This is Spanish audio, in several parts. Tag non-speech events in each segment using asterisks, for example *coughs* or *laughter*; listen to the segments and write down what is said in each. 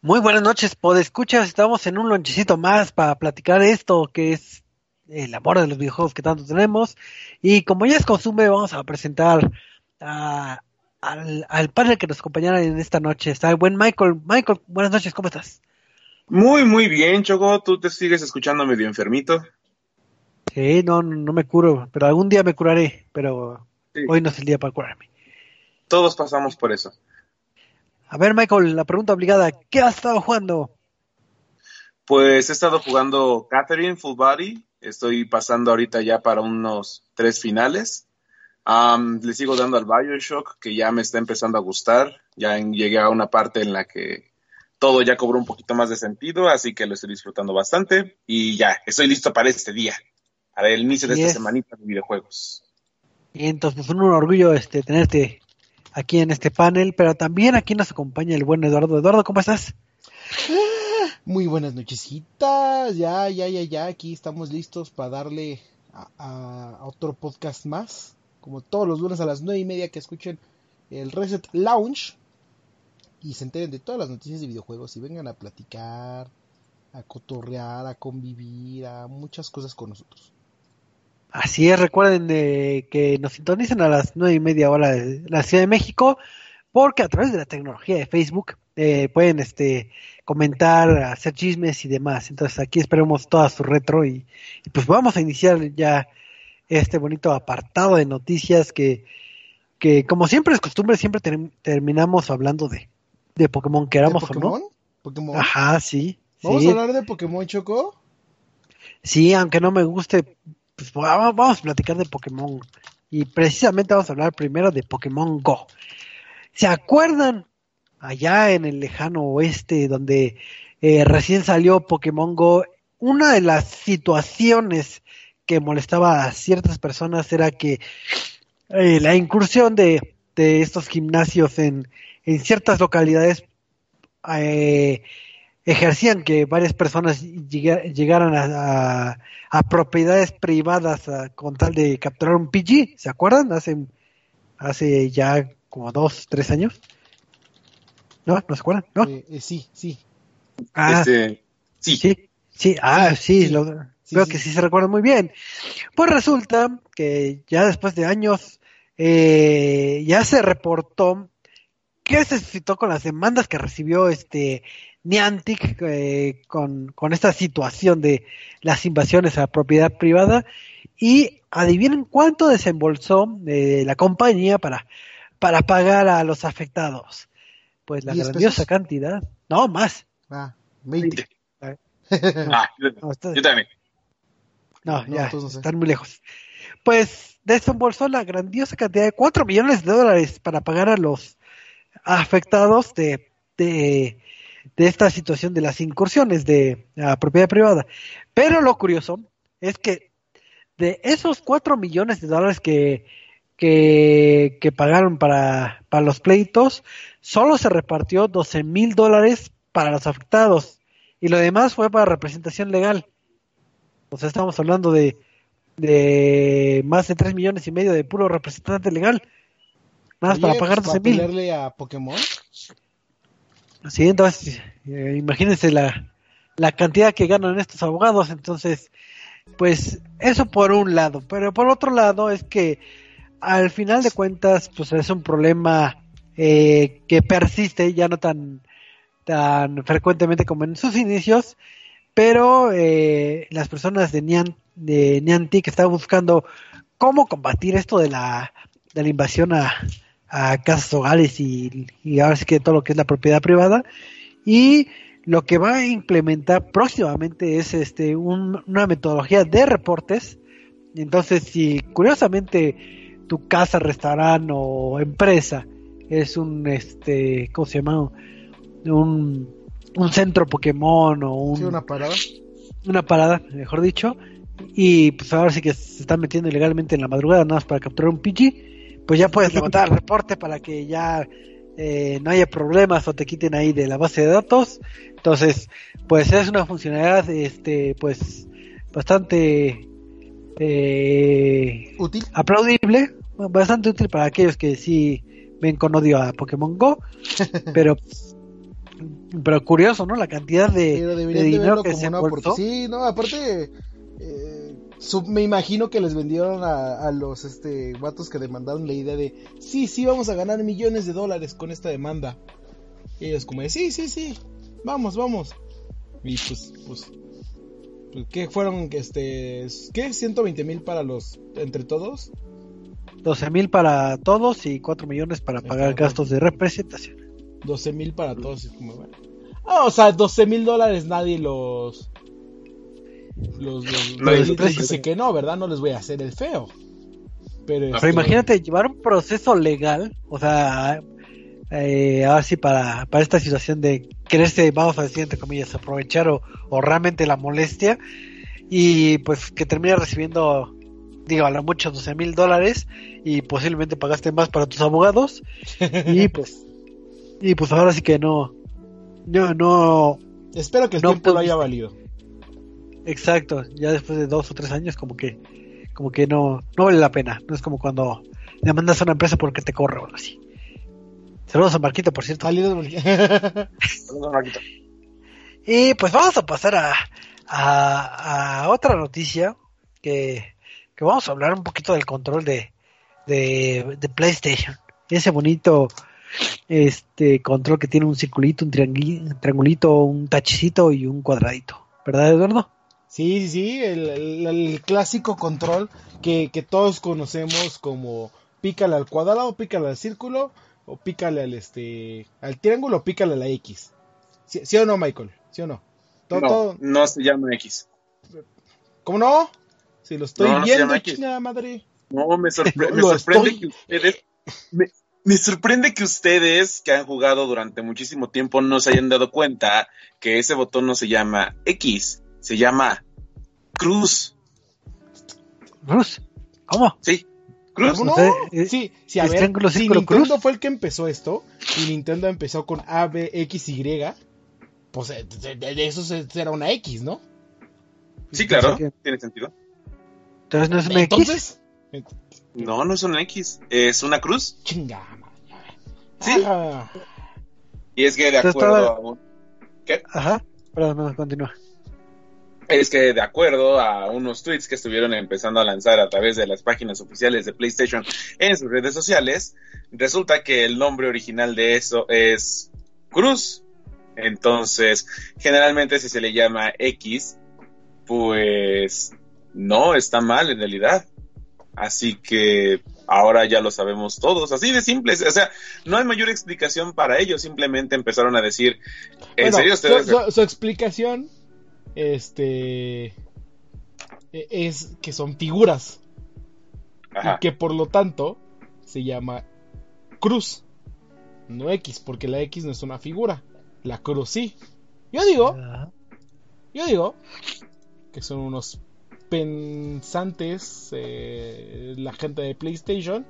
Muy buenas noches, escuchas. Estamos en un lonchecito más para platicar esto que es el amor de los videojuegos que tanto tenemos. Y como ya es costumbre, vamos a presentar al, al panel que nos acompañará en esta noche. Está el buen Michael. Michael, buenas noches, ¿cómo estás? Muy, muy bien, Choco. ¿Tú te sigues escuchando medio enfermito? Sí, no, no me curo, pero algún día me curaré, pero hoy no es el día para curarme. Todos pasamos por eso. A ver, Michael, la pregunta obligada, ¿qué has estado jugando? Pues he estado jugando Catherine Full Body, estoy pasando ahorita ya para unos tres finales. le sigo dando al Bioshock, que ya me está empezando a gustar. Ya llegué a una parte en la que todo ya cobró un poquito más de sentido, así que lo estoy disfrutando bastante. Y ya, estoy listo para este día, para el inicio de esta semanita de videojuegos. Y entonces, es un orgullo este, tenerte aquí en este panel, pero también aquí nos acompaña el buen Eduardo. Eduardo, ¿cómo estás? Muy buenas nochesitas, ya, ya, ya, ya, aquí estamos listos para darle a, otro podcast más, como todos los lunes a las nueve y media que escuchen el Reset Lounge y se enteren de todas las noticias de videojuegos y vengan a platicar, a cotorrear, a convivir, a muchas cosas con nosotros. Así es, recuerden de que nos sintonicen a las nueve y media hora de la Ciudad de México, porque a través de la tecnología de Facebook eh, pueden este comentar, hacer chismes y demás. Entonces aquí esperemos toda su retro y, pues vamos a iniciar ya este bonito apartado de noticias que, que como siempre es costumbre, siempre terminamos hablando de, de Pokémon, queramos o no. ¿Pokémon? Ajá, sí. ¿Vamos a hablar de Pokémon Choco? Sí, aunque no me guste pues vamos a platicar de Pokémon. Y precisamente vamos a hablar primero de Pokémon Go. ¿Se acuerdan allá en el lejano oeste donde eh, recién salió Pokémon Go? Una de las situaciones que molestaba a ciertas personas era que eh, la incursión de, estos gimnasios en, en ciertas localidades eh, ejercían que varias personas llegaran a, propiedades privadas con tal de capturar un PG, ¿se acuerdan? Hace, hace ya como dos, tres años. ¿No? ¿No se acuerdan? ¿No? Eh, eh, sí, sí. Ah, este, sí. sí. Sí, ah, sí, lo, creo que sí se recuerda muy bien. Pues resulta que ya después de años eh, ya se reportó que se suscitó con las demandas que recibió este Niantic eh, con, esta situación de las invasiones a propiedad privada y adivinen cuánto desembolsó eh, la compañía para, para pagar a los afectados. Pues la grandiosa cantidad, no más. Ah, 20. *laughs* ah, yo también. No, ya, están muy lejos. Pues desembolsó la grandiosa cantidad de 4 millones de dólares para pagar a los afectados de, de de esta situación de las incursiones de la propiedad privada. Pero lo curioso es que de esos cuatro millones de dólares que, que, pagaron para, para los pleitos, solo se repartió 12 mil dólares para los afectados y lo demás fue para representación legal. O sea, estamos hablando de, de más de 3 millones y medio de puro representante legal. Más para pagar 12 pues, mil. a Pokémon? Sí, entonces, eh, imagínense la, la cantidad que ganan estos abogados. Entonces, pues eso por un lado. Pero por otro lado es que al final de cuentas, pues es un problema eh, que persiste, ya no tan, tan frecuentemente como en sus inicios, pero eh, las personas de, Nian, de Niantic están buscando cómo combatir esto de la, de la invasión a, a casas hogares y, y ahora sí que todo lo que es la propiedad privada. Y lo que va a implementar próximamente es este una metodología de reportes. Entonces si curiosamente tu casa restaurante o empresa es un este cómo se llama un, un centro Pokémon o un, una parada. una parada mejor dicho y pues ahora sí que se están metiendo ilegalmente en la madrugada nada más para capturar un Pidgey pues ya puedes levantar el reporte para que ya eh, no haya problemas o te quiten ahí de la base de datos. Entonces, pues es una funcionalidad, este, pues bastante eh, útil, aplaudible, bastante útil para aquellos que sí ven con odio a Pokémon Go, *laughs* pero Pero curioso, ¿no? La cantidad de, dinero que como se una aportó. Sí, no, aparte, eh, me imagino que les vendieron a, a los este vatos que demandaron la idea de, sí, sí, vamos a ganar millones de dólares con esta demanda. Y ellos como de, sí, sí, sí, vamos, vamos. Y pues, pues, pues ¿qué fueron, este, qué? 120 mil para los, entre todos. 12 mil para todos y 4 millones para pagar gastos de representación. 12 mil para todos. y como, bueno. Ah, o sea, 12 mil dólares nadie los... Los, los- Nadie les- los les ofrece. dice que no, ¿verdad? No les voy a hacer el feo. Pero, este, imagínate llevar un proceso legal, o sea, eh, ahora sí para, para esta situación de quererse, vamos a decir entre comillas, aprovechar o, o realmente la molestia y pues que termina recibiendo, digo, a lo mucho 12 mil dólares y posiblemente pagaste más para tus abogados y *laughs* pues, y pues ahora sí que no, no, no, Espero que el no tiempo lo haya valido. Exacto, ya después de dos o tres años como que, como que no, no vale la pena, no es como cuando demandas a una empresa porque te corre o algo así. Saludos a Marquito, por cierto. Saludos, Marquito. *laughs* Y pues vamos a pasar a, a, a otra noticia que, que vamos a hablar un poquito del control de, de, de PlayStation. Ese bonito este control que tiene un circulito, un triangulito, un tachicito y un cuadradito. ¿Verdad, Eduardo? Sí, sí, sí, el, el- el clásico control que, que todos conocemos como pícale al cuadrado, pícale al círculo, o pícale al este al triángulo, o pícale a la X. ¿Sí, sí o no, Michael? ¿Sí o no? Todo, No, todo- no se llama X. ¿Cómo no? Si lo estoy No, no se viendo, chingada madre. No, me, sorpre- *laughs* me sorprende estoy- que ustedes. Me, me sorprende que ustedes, que han jugado durante muchísimo tiempo, no se hayan dado cuenta que ese botón no se llama X, se llama Cruz. Cruz. ¿Cómo? Sí, Cruz. ¿Cómo no? Eh, sí, sí, a ¿es ver, triángulo, si Nintendo cruz? fue el que empezó esto, y Nintendo empezó con A, B, X, Y, pues eh, de, de- de eso se- será una X, ¿no? Sí, claro, tiene sentido. Entonces no es un X. No, no es una X, es una cruz. chinga. madre. Sí. Ah, Y es que de acuerdo estaba- a un- ¿Qué? Ajá. Perdón, no, continúa. Es que de acuerdo a unos tweets que estuvieron empezando a lanzar a través de las páginas oficiales de PlayStation en sus redes sociales, resulta que el nombre original de eso es Cruz. Entonces, generalmente si se le llama X, pues no está mal en realidad. Así que ahora ya lo sabemos todos, así de simple. O sea, no hay mayor explicación para ello, simplemente empezaron a decir, ¿en bueno, serio su, ustedes? su- su explicación este e- es que son figuras Ajá. y que por lo tanto se llama cruz, no X, porque la X no es una figura, la cruz sí. Yo digo, Ajá. yo digo que son unos pensantes eh, la gente de PlayStation,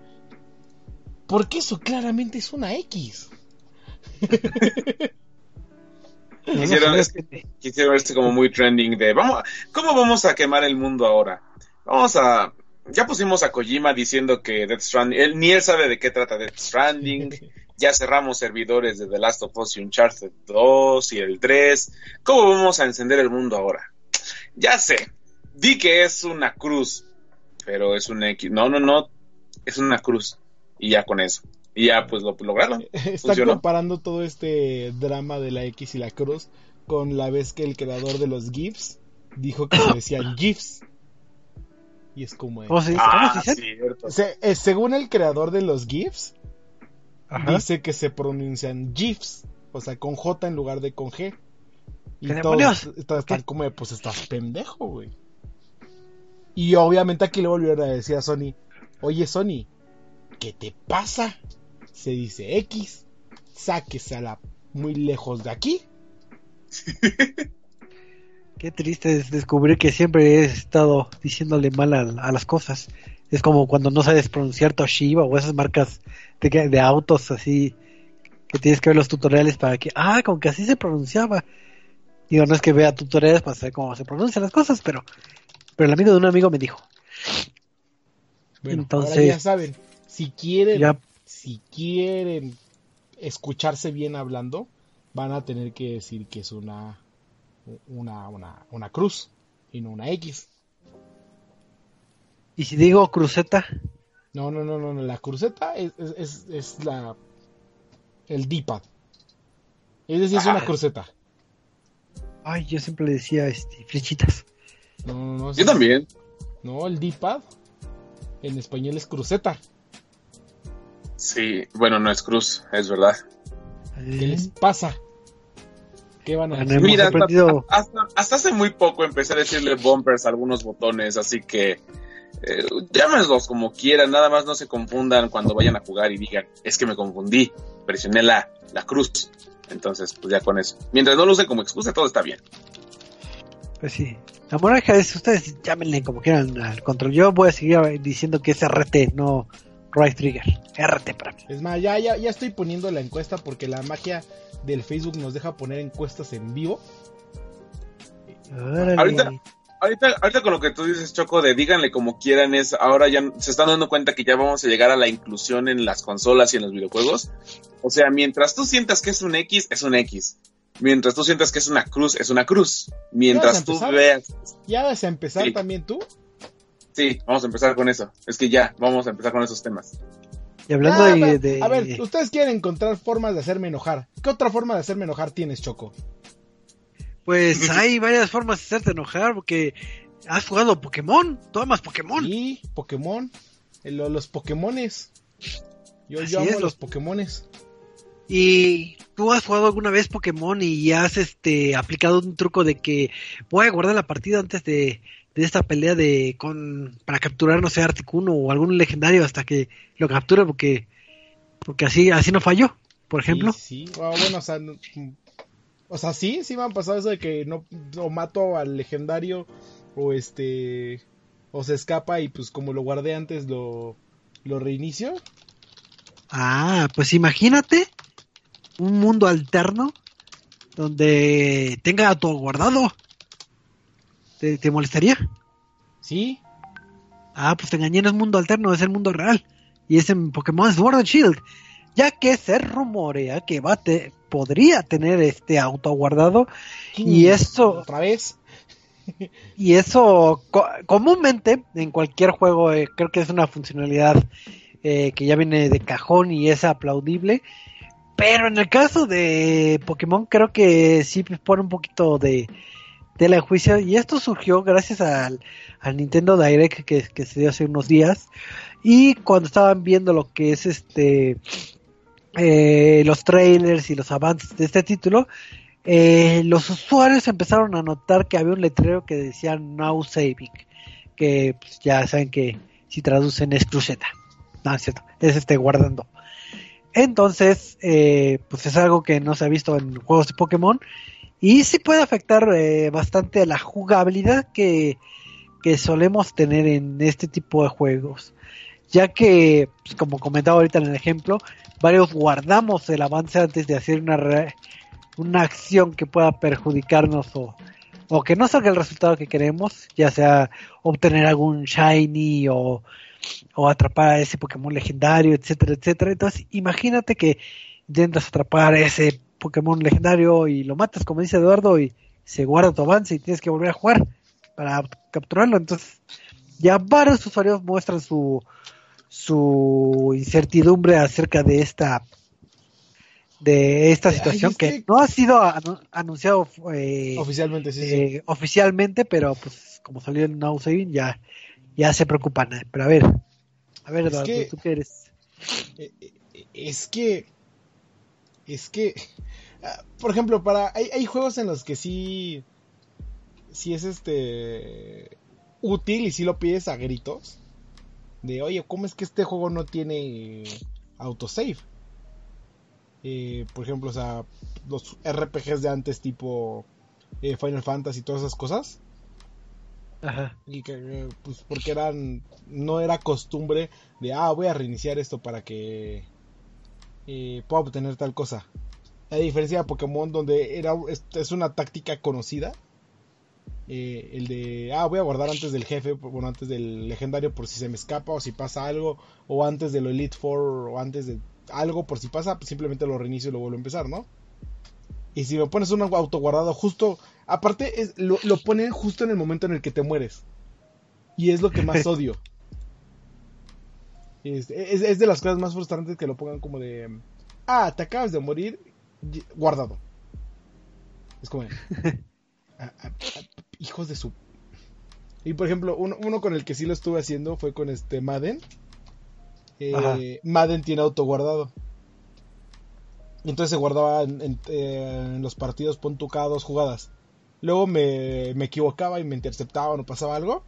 porque eso claramente es una X. *laughs* No, Quisieron, no, es que quisieron verse como muy trending de vamos, ¿cómo vamos a quemar el mundo ahora? Vamos a ya pusimos a Kojima diciendo que Death Stranding, él, ni él sabe de qué trata Death Stranding, *laughs* ya cerramos servidores de The Last of Us y Uncharted 2 y el 3, ¿cómo vamos a encender el mundo ahora? Ya sé, di que es una cruz, pero es un X, no, no, no, es una cruz, y ya con eso, y ya pues lo lograron. *laughs* Están Funcionó. comparando todo este drama de la X y la cruz con la vez que el creador de los GIFs dijo que se decían *coughs* GIFs. Y es como... ¿Cómo se dice? Ah, ¿Cómo se dice? cierto. Se- eh, según el creador de los GIFs, Ajá. dice que se pronuncian GIFs, o sea, con J en lugar de con G. Y ¿Qué todos demonios? est- están como, de, pues estás pendejo, güey. Y obviamente aquí le volvieron a decir a Sony, oye Sony, ¿qué te pasa? Se dice X, sáquese a la muy lejos de aquí. *laughs* Qué triste es descubrir que siempre he estado diciéndole mal a, a las cosas. Es como cuando no sabes pronunciar Toshiba o esas marcas de, autos así que tienes que ver los tutoriales para que, ah, como que así se pronunciaba. Digo, no es que vea tutoriales para saber cómo se pronuncian las cosas, pero, pero el amigo de un amigo me dijo, Bueno, Entonces- ahora ya saben, si quieren, ya, si quieren escucharse bien hablando, van a tener que decir que es una, una, una, una cruz y no una X. ¿Y si digo cruceta? No, no, no, no, la cruceta es, es, es, la el D-pad. Es decir, es una Ah. cruceta. Ay, yo siempre le decía este, flechitas. No, no, no. Yo también. No, el D-pad en español es cruceta. Sí, bueno, no es cruz, es verdad. ¿Qué les pasa? ¿Qué van a hacer? Mira, hasta, aprendido- hasta- hasta hace muy poco empecé a decirle bumpers a algunos botones, así que eh, llámenlos como quieran, nada más no se confundan cuando vayan a jugar y digan, es que me confundí, presioné la, la cruz. Entonces, pues ya con eso. Mientras no lo usen como excusa, todo está bien. Pues sí. La moraleja es, ustedes llámenle como quieran al control. Yo voy a seguir diciendo que es RT, no Right Trigger. RT para mí. Es más, ya, ya, ya estoy poniendo la encuesta porque la magia del Facebook nos deja poner encuestas en vivo. Órale. Ahorita- Ahorita, ahorita con lo que tú dices, Choco, de díganle como quieran, es ahora ya se están dando cuenta que ya vamos a llegar a la inclusión en las consolas y en los videojuegos. O sea, mientras tú sientas que es un X, es un X. Mientras tú sientas que es una cruz, es una cruz. Mientras tú empezar? veas ¿Ya vas a empezar Sí. también tú? Sí, vamos a empezar con eso. Es que ya, vamos a empezar con esos temas. Y hablando Ah, de, pero- de- A ver, ustedes quieren encontrar formas de hacerme enojar. ¿Qué otra forma de hacerme enojar tienes, Choco? Pues hay varias formas de hacerte enojar porque has jugado Pokémon, tú amas Pokémon. Y Pokémon, lo- los Pokémones. Yo, Así yo amo es, los- Pokémones. Y tú has jugado alguna vez Pokémon y has este aplicado un truco de que voy a guardar la partida antes de, de esta pelea de con para capturar no sé Articuno o algún legendario hasta que lo capture porque porque así así no falló, por ejemplo. Sí, sí. Ah, bueno, o sea, no- o sea, sí, sí me han pasado eso de que no o mato al legendario o este o se escapa y pues como lo guardé antes lo lo reinicio. Ah, pues imagínate un mundo alterno donde tenga todo guardado. ¿Te, te molestaría? Sí, Ah, pues te engañé, no es mundo alterno, es el mundo real. Y es en Pokémon Sword and Shield. Ya que se rumorea que va te- podría tener este auto guardado. Y eso, otra vez. *laughs* y eso co- comúnmente en cualquier juego eh, creo que es una funcionalidad eh, que ya viene de cajón y es aplaudible. Pero en el caso de Pokémon creo que sí pone un poquito de de juicio. Y esto surgió gracias al, al Nintendo Direct que, que se dio hace unos días. Y cuando estaban viendo lo que es este eh, los trailers y los avances de este título, eh, los usuarios empezaron a notar que había un letrero que decía Now Saving, que pues, ya saben que si traducen es cruceta. No, es cierto, es este guardando. Entonces, eh, pues es algo que no se ha visto en juegos de Pokémon y sí puede afectar eh, bastante la jugabilidad que, que solemos tener en este tipo de juegos. Ya que, pues, como comentaba ahorita en el ejemplo, varios guardamos el avance antes de hacer una, re- una acción que pueda perjudicarnos o, o que no salga el resultado que queremos, ya sea obtener algún shiny o, o atrapar a ese Pokémon legendario, etcétera, etcétera. Entonces, imagínate que intentas atrapar ese Pokémon legendario y lo matas, como dice Eduardo, y se guarda tu avance y tienes que volver a jugar para capturarlo. Entonces, ya varios usuarios muestran su su incertidumbre acerca de esta de esta Ay, situación es que, que- no ha sido anu- anunciado eh, Oficialmente, sí, sí. eh, oficialmente, pero pues como salió en Now Saving ya ya se preocupan. eh. Pero a ver, a ver Es Eduardo, que- tú qué eres. Eh, eh, es que es que ah, por ejemplo para hay, hay juegos en los que sí sí es este útil y sí lo pides a gritos de oye cómo es que este juego no tiene autosave Eh, por ejemplo o sea los RPGs de antes tipo eh, Final Fantasy y todas esas cosas Ajá. y que eh, pues porque eran no era costumbre de ah voy a reiniciar esto para que eh, pueda obtener tal cosa a diferencia de Pokémon donde era es, es una táctica conocida eh, el de ah voy a guardar antes del jefe bueno antes del legendario por si se me escapa o si pasa algo o antes de lo Elite Four o antes de algo por si pasa pues simplemente lo reinicio y lo vuelvo a empezar no Y si me pones un auto guardado justo, aparte es, lo, lo ponen justo en el momento en el que te mueres. Y es lo que más *laughs* odio. Es, es, es de las cosas más frustrantes que lo pongan como de... Ah, te acabas de morir guardado. Es como... de, *laughs* "Ah, ah, ah, hijos de su... Y por ejemplo, uno, uno con el que sí lo estuve haciendo fue con este Madden. Eh. Madden tiene auto guardado. Y entonces se guardaba en, en- eh, en los partidos, pon dos jugadas. Luego me, me equivocaba y me interceptaban o pasaba algo.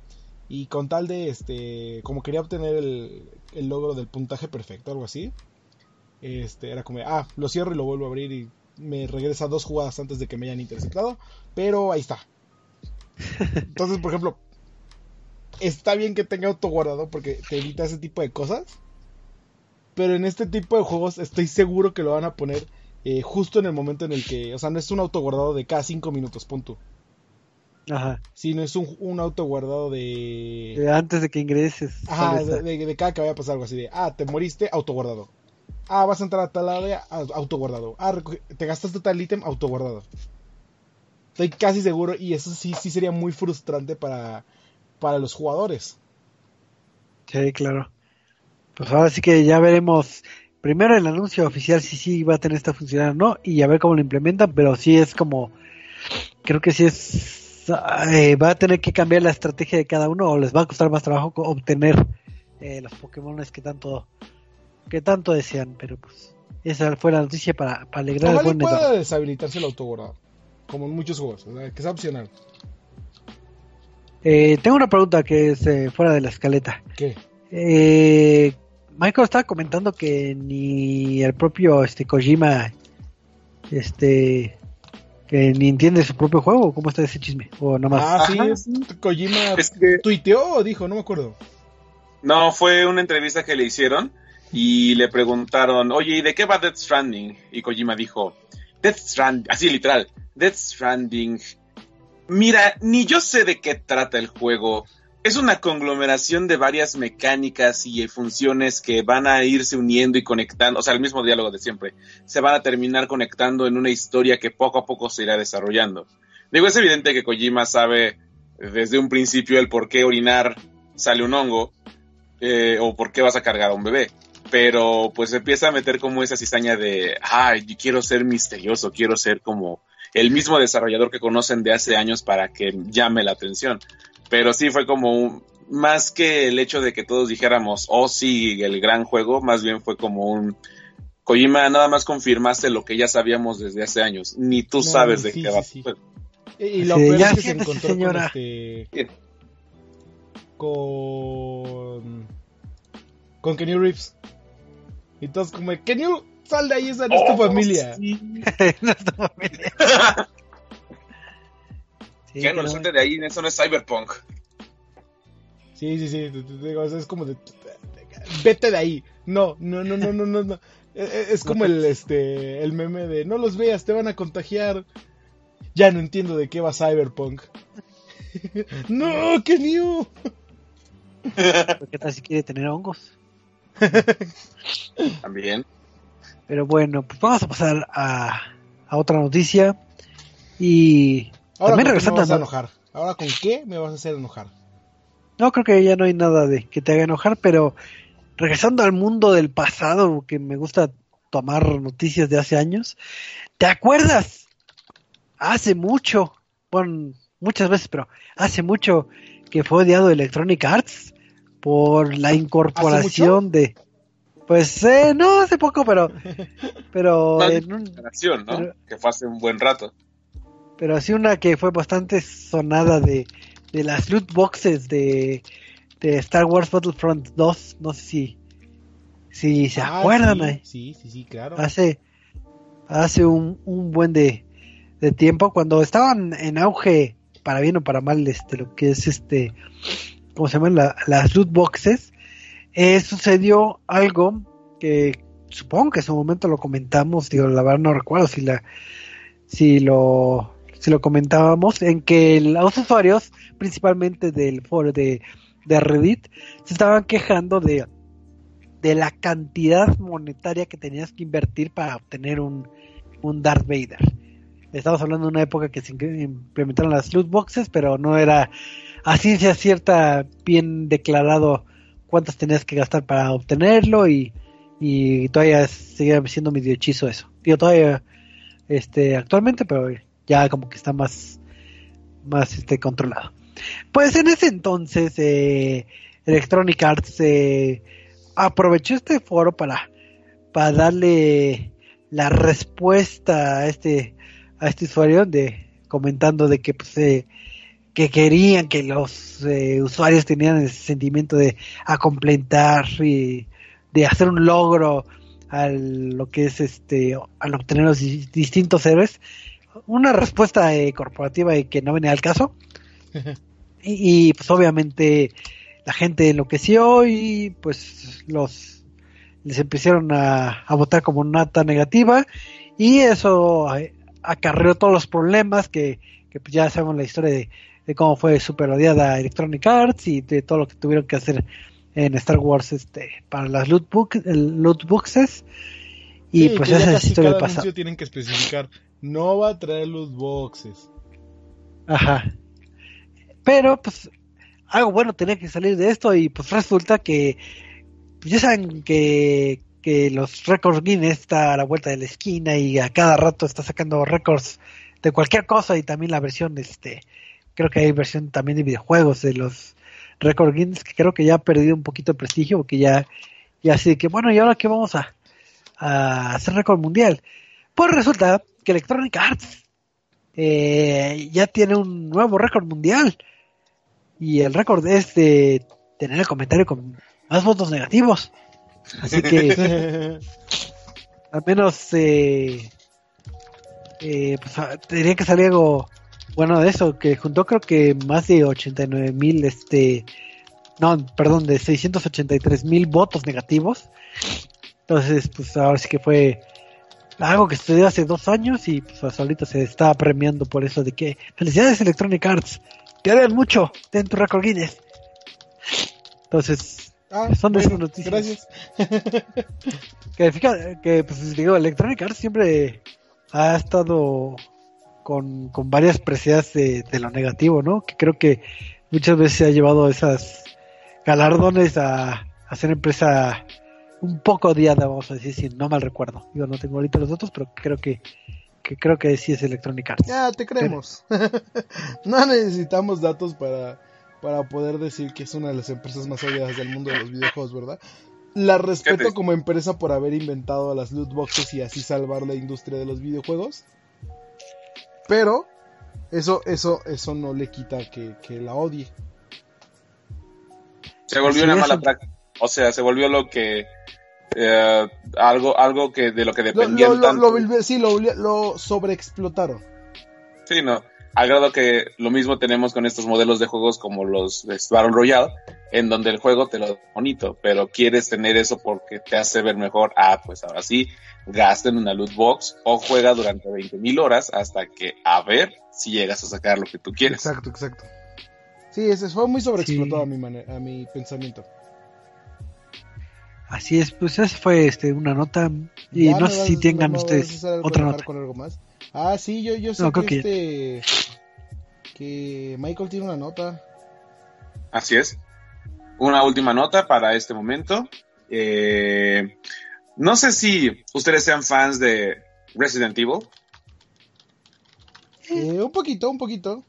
Y con tal de, este, como quería obtener el, el logro del puntaje perfecto, algo así. Este, era como, ah, lo cierro y lo vuelvo a abrir y me regresa dos jugadas antes de que me hayan interceptado. Pero ahí está. Entonces, por ejemplo, está bien que tenga auto guardado porque te evita ese tipo de cosas. Pero en este tipo de juegos estoy seguro que lo van a poner eh, justo en el momento en el que, o sea, no es un auto guardado de cada 5 minutos, punto. Ajá. Sino es un, un auto guardado de... Eh, Antes de que ingreses. Ajá, esa- de, de- de cada que vaya a pasar algo así de, ah, te moriste, auto guardado. Ah, vas a entrar a tal área, ah, auto guardado. Ah, te gastaste tal ítem, auto guardado. Estoy casi seguro y eso sí, sí sería muy frustrante para, para los jugadores. Sí, claro. Pues ahora sí que ya veremos primero el anuncio oficial si sí va a tener esta funcionalidad o no y a ver cómo lo implementan, pero sí es como creo que sí es eh, va a tener que cambiar la estrategia de cada uno o les va a costar más trabajo obtener eh, los Pokémon que tanto que tanto desean, pero pues esa fue la noticia para, para alegrar el Ojalá y buen pueda deshabilitarse el auto guardado. Como en muchos juegos, que sea opcional. Eh, tengo una pregunta que es eh, fuera de la escaleta. ¿Qué? Eh, Michael estaba comentando que ni el propio este Kojima este que ni entiende su propio juego, ¿cómo está ese chisme? O nada más. Ah, sí, es- Kojima Es que tuiteó o dijo, no me acuerdo. no, fue una entrevista que le hicieron y le preguntaron, oye, ¿y de qué va Death Stranding? Y Kojima dijo, Death Stranding, así literal, Death Stranding. Mira, ni yo sé de qué trata el juego. Es una conglomeración de varias mecánicas y funciones que van a irse uniendo y conectando, o sea, el mismo diálogo de siempre. Se van a terminar conectando en una historia que poco a poco se irá desarrollando. Digo, es evidente que Kojima sabe desde un principio el por qué orinar sale un hongo eh, o por qué vas a cargar a un bebé. Pero pues empieza a meter como esa cizaña de, ay, quiero ser misterioso, quiero ser como el mismo desarrollador que conocen de hace años para que llame la atención. Pero sí fue como un, más que el hecho de que todos dijéramos, oh sí, el gran juego, más bien fue como un, Kojima, nada más confirmaste lo que ya sabíamos desde hace años. Ni tú No, sabes de qué sí, va. sí. Y, y lo Sí, peor ya es que se encontró con señora. este... Bien. Con... Con Kenny Reeves. Y todos como, de, Kenny, sal de ahí, esa no es tu oh, familia. sí. *laughs* No es tu familia. *laughs* Sí, Ya no salte de ahí, eso no es Cyberpunk. Sí, sí, sí, te- te digo, o sea, es como de... Vete de ahí. No, no, no, no, no, no. no. E- e- Es como el, este, el meme de, no los veas, te van a contagiar. Ya no entiendo de qué va Cyberpunk. *laughs* no. ¿Qué tal si quiere tener hongos? *laughs* También. Pero bueno, pues vamos a pasar a, a otra noticia. Y Ahora También qué me regresando vas a enojar. Ahora con qué me vas a hacer enojar. no creo que ya no hay nada de que te haga enojar, pero regresando al mundo del pasado, que me gusta tomar noticias de hace años, ¿te acuerdas? Hace mucho, bueno, muchas veces, pero hace mucho que fue odiado Electronic Arts por la incorporación de, pues, eh, no hace poco, pero, pero, *laughs* en un- ¿no? pero- Que fue hace un buen rato. Pero así una que fue bastante sonada de, de las loot boxes de, de Star Wars Battlefront 2, no sé si, si se Ah, acuerdan, sí, eh. sí, sí, sí, claro. hace, hace un, un buen de, de tiempo, cuando estaban en auge, para bien o para mal, este, lo que es este, ¿cómo se llaman? La- las loot boxes, eh, sucedió algo que supongo que en su momento lo comentamos, digo, la verdad no recuerdo si la, si lo, si lo comentábamos, en que los usuarios, principalmente del foro de, de Reddit, se estaban quejando de, de la cantidad monetaria que tenías que invertir para obtener un, un Darth Vader. estamos hablando de una época que se implementaron las loot boxes, pero no era a ciencia cierta bien declarado cuántas tenías que gastar para obtenerlo y, y todavía sigue siendo medio hechizo eso. Digo, todavía este, actualmente, pero ya como que está más, más este, controlado. Pues en ese entonces eh, Electronic Arts eh, aprovechó este foro para, para darle la respuesta a este a este usuario de comentando de que pues, eh, que querían que los eh, usuarios tenían ese sentimiento de a y de hacer un logro a lo que es este al obtener los distintos héroes una respuesta eh, corporativa y que no venía al caso. *laughs* Y, y, pues obviamente la gente enloqueció y pues los les empezaron a, a votar como nota negativa. Y eso eh, acarreó todos los problemas que, que pues ya sabemos la historia de, de, cómo fue super odiada Electronic Arts y de todo lo que tuvieron que hacer en Star Wars este para las loot, book, el loot boxes. Y sí, pues esa es la historia pasada. anuncio tienen que especificar, no va a traer loot boxes. Ajá. Pero pues algo bueno tenía que salir de esto y pues resulta que pues, ya saben que, que los récords Guinness está a la vuelta de la esquina y a cada rato está sacando récords de cualquier cosa y también la versión este creo que hay versión también de videojuegos de los récords Guinness que creo que ya ha perdido un poquito de prestigio porque ya ya así que bueno y ahora qué vamos a, a hacer récord mundial pues resulta que Electronic Arts eh, ya tiene un nuevo récord mundial y el récord es de tener el comentario con más votos negativos. Así que *laughs* al menos eh, eh, pues, ah, tendría que salir algo bueno de eso, que juntó creo que más de 89 mil, este, no, perdón, de 683 mil votos negativos. Entonces, pues ahora sí que fue algo que estudió hace dos años y pues hasta ahorita se está premiando por eso de que felicidades Electronic Arts, te odian mucho, ten tu récord Guinness. Entonces, Ah, son de bueno, esas noticias. Gracias. *laughs* que fíjate que pues digo Electronic Arts siempre ha estado con, con varias preseas de, de, lo negativo no que creo que muchas veces se ha llevado esas galardones a, a ser empresa un poco odiada vamos a decir si no mal recuerdo yo no tengo ahorita los datos pero creo que, que creo que sí es Electronic Arts Ya, te creemos. *laughs* no necesitamos datos para, para poder decir que es una de las empresas más odiadas del mundo de los videojuegos, ¿verdad? La respeto te- como empresa por haber inventado las loot boxes y así salvar la industria de los videojuegos. Pero eso, eso, eso no le quita que, que la odie. Se volvió Así una mala práctica. O sea, se volvió lo que. eh, algo, algo que de lo que Lo, dependían lo- lo- tanto. lo- sí, lo, lo sobreexplotaron. Sí, no. Al grado que lo mismo tenemos con estos modelos de juegos como los de Battle Royale, en donde el juego te lo da bonito, pero quieres tener eso porque te hace ver mejor. Ah, pues ahora sí, gasta en una loot box o juega durante 20.000 horas hasta que a ver si llegas a sacar lo que tú quieres. Exacto, exacto. Sí, ese fue muy sobreexplotado Sí. a, mi manera, a mi pensamiento. Así es pues esa fue este una nota y Ya no sé si tengan ustedes otra nota con algo más. Ah, sí, yo, yo sé No, que, creo este que Michael tiene una nota. Así es. Una última nota para este momento. Eh, no sé si ustedes sean fans de Resident Evil. Eh, un poquito, un poquito.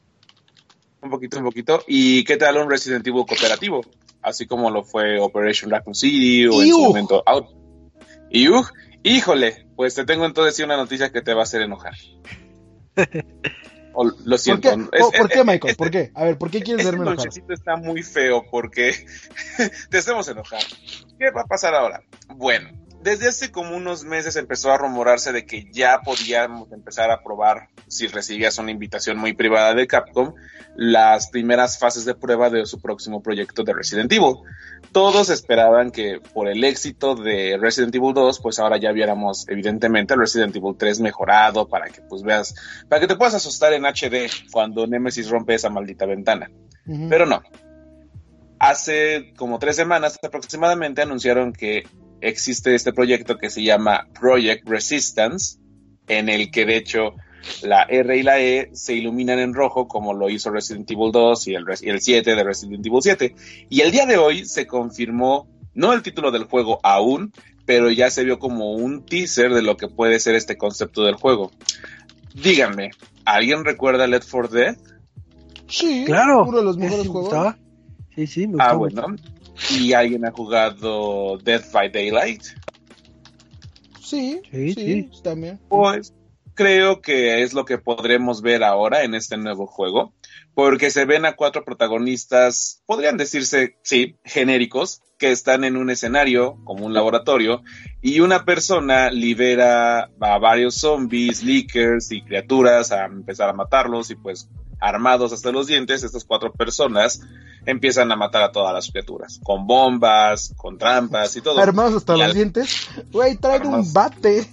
Un poquito, un poquito. ¿Y qué tal un Resident Evil cooperativo? Así como lo fue Operation Raccoon City o en su momento Out. Y ¡Iuj! híjole, pues te tengo entonces una noticia que te va a hacer enojar. *laughs* O- lo ¿Por siento. qué, Es- ¿Por, por es- qué, Michael? este- ¿Por qué? A ver, ¿por qué *laughs* quieres este verme enojar? está muy feo porque *laughs* te hacemos enojar. ¿Qué va a pasar ahora? Bueno, desde hace como unos meses empezó a rumorarse de que ya podíamos empezar a probar, si recibías una invitación muy privada de Capcom, las primeras fases de prueba de su próximo proyecto de Resident Evil. Todos esperaban que por el éxito de Resident Evil 2, pues ahora ya viéramos evidentemente el Resident Evil 3 mejorado para que pues veas, para que te puedas asustar en HD cuando Nemesis rompe esa maldita ventana. Pero no. Hace como tres semanas aproximadamente anunciaron que existe este proyecto que se llama Project Resistance, en el que de hecho la R y la E se iluminan en rojo como lo hizo Resident Evil 2 y el, y el 7 de Resident Evil 7. Y el día de hoy se confirmó, no el título del juego aún, pero ya se vio como un teaser de lo que puede ser este concepto del juego. Díganme, ¿alguien recuerda Let for Dead? Sí, Claro. uno de los mejores ¿Ese juegos. Sí, sí, me Ah, gustaba bueno. ¿Y alguien ha jugado Death by Daylight? Sí, Sí, sí, sí. también. Pues creo que es lo que podremos ver ahora en este nuevo juego, porque se ven a cuatro protagonistas, podrían decirse, sí, genéricos, que están en un escenario, como un laboratorio, y una persona libera a varios zombies, leakers y criaturas a empezar a matarlos y pues armados hasta los dientes, estas cuatro personas empiezan a matar a todas las criaturas, con bombas, con trampas y todo. Armados hasta Y los al- dientes. Güey, traen un bate.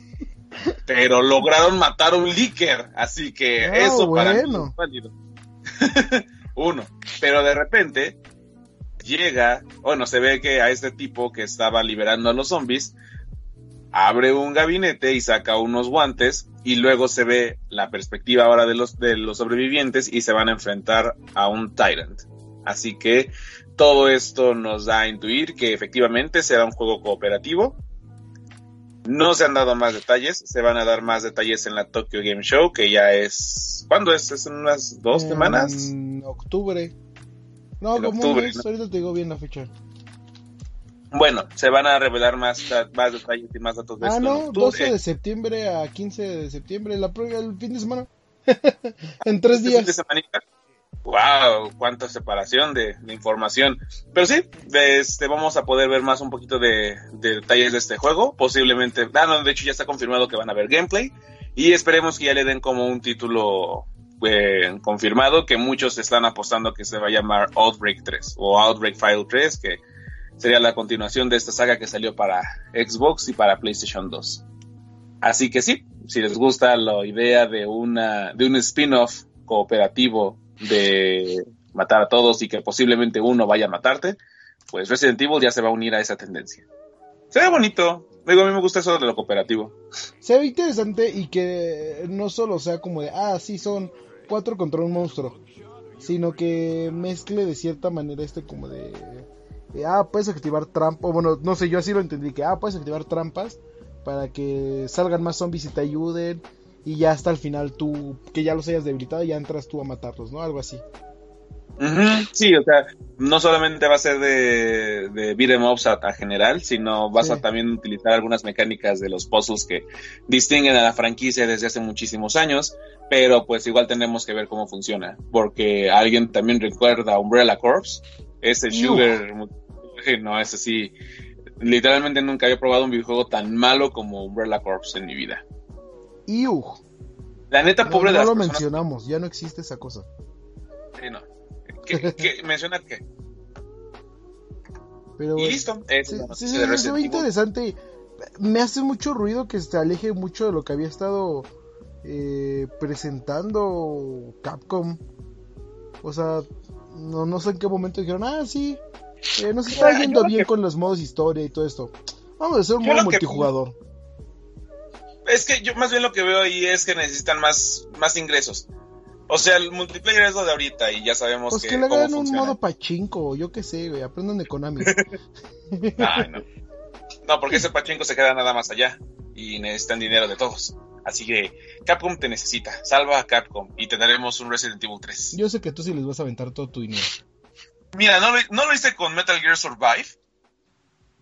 pero lograron matar a un leaker, así que Ah, eso para mí es. *laughs* Uno, pero de repente llega, bueno, se ve que a este tipo que estaba liberando a los zombies abre un gabinete y saca unos guantes y luego se ve la perspectiva ahora de los de los sobrevivientes y se van a enfrentar a un tyrant. Así que todo esto nos da a intuir que efectivamente será un juego cooperativo no se han dado más detalles, se van a dar más detalles en la Tokyo Game Show, que ya es... ¿Cuándo es? ¿Es en unas dos semanas? En octubre. No, En como octubre, mes. ¿no? Ahorita te digo bien la fecha. Bueno, se van a revelar más, más detalles y más datos de Ah, esto en no, octubre. 12 de septiembre a 15 de septiembre, la, el fin de semana. *laughs* en tres Este fin de días. Wow, cuánta separación de, de información. Pero sí, este, vamos a poder ver más un poquito de, de detalles de este juego. Posiblemente, ah, no, de hecho ya está confirmado que van a ver gameplay. Y esperemos que ya le den como un título eh, confirmado, que muchos están apostando que se va a llamar Outbreak 3 o Outbreak File 3, que sería la continuación de esta saga que salió para Xbox y para PlayStation 2. Así que sí, si les gusta la idea de una de un spin-off cooperativo de matar a todos y que posiblemente uno vaya a matarte, pues Resident Evil ya se va a unir a esa tendencia. Se ve bonito. Digo, a mí me gusta eso de lo cooperativo. Se ve interesante y que no solo sea como de, ah, sí, son cuatro contra un monstruo, sino que mezcle de cierta manera este como de, de, ah, puedes activar trampas, bueno, no sé, yo así lo entendí, que, ah, puedes activar trampas para que salgan más zombies y te ayuden y ya hasta el final tú, que ya los hayas debilitado, ya entras tú a matarlos, ¿no? Algo así. Sí, o sea, no solamente va a ser de, de beat 'em ups a, a general, sino vas Sí. a también utilizar algunas mecánicas de los puzzles que distinguen a la franquicia desde hace muchísimos años, pero pues igual tenemos que ver cómo funciona, porque alguien también recuerda a Umbrella Corps, ese Iu. Sugar, no, ese sí, literalmente nunca había probado un videojuego tan malo como Umbrella Corps en mi vida. Uh, La neta, no, pobre no de las lo personas mencionamos, ya no existe esa cosa. Sí, no. ¿Qué, qué, *laughs* menciona qué? Pero Y listo. Sí, es sí, sí, se ve interesante. Me hace mucho ruido que se aleje mucho de lo que había estado eh, presentando Capcom. O sea, no, no sé en qué momento dijeron, ah, sí, eh, nos está Mira, yendo bien que- con los modos historia y todo esto. Vamos a hacer un Yo modo que- multijugador. Es que yo más bien lo que veo ahí es que necesitan más, más ingresos. O sea, el multiplayer es lo de ahorita y ya sabemos Pues que, que le hagan un modo pachinko, yo qué sé, güey, aprendan de Konami. *laughs* Ay, no. No, porque ese pachinko se queda nada más allá y necesitan dinero de todos. Así que Capcom te necesita. Salva a Capcom y te daremos un Resident Evil 3. yo sé que tú sí les vas a aventar todo tu dinero. Mira, no lo, no lo hice con Metal Gear Survive.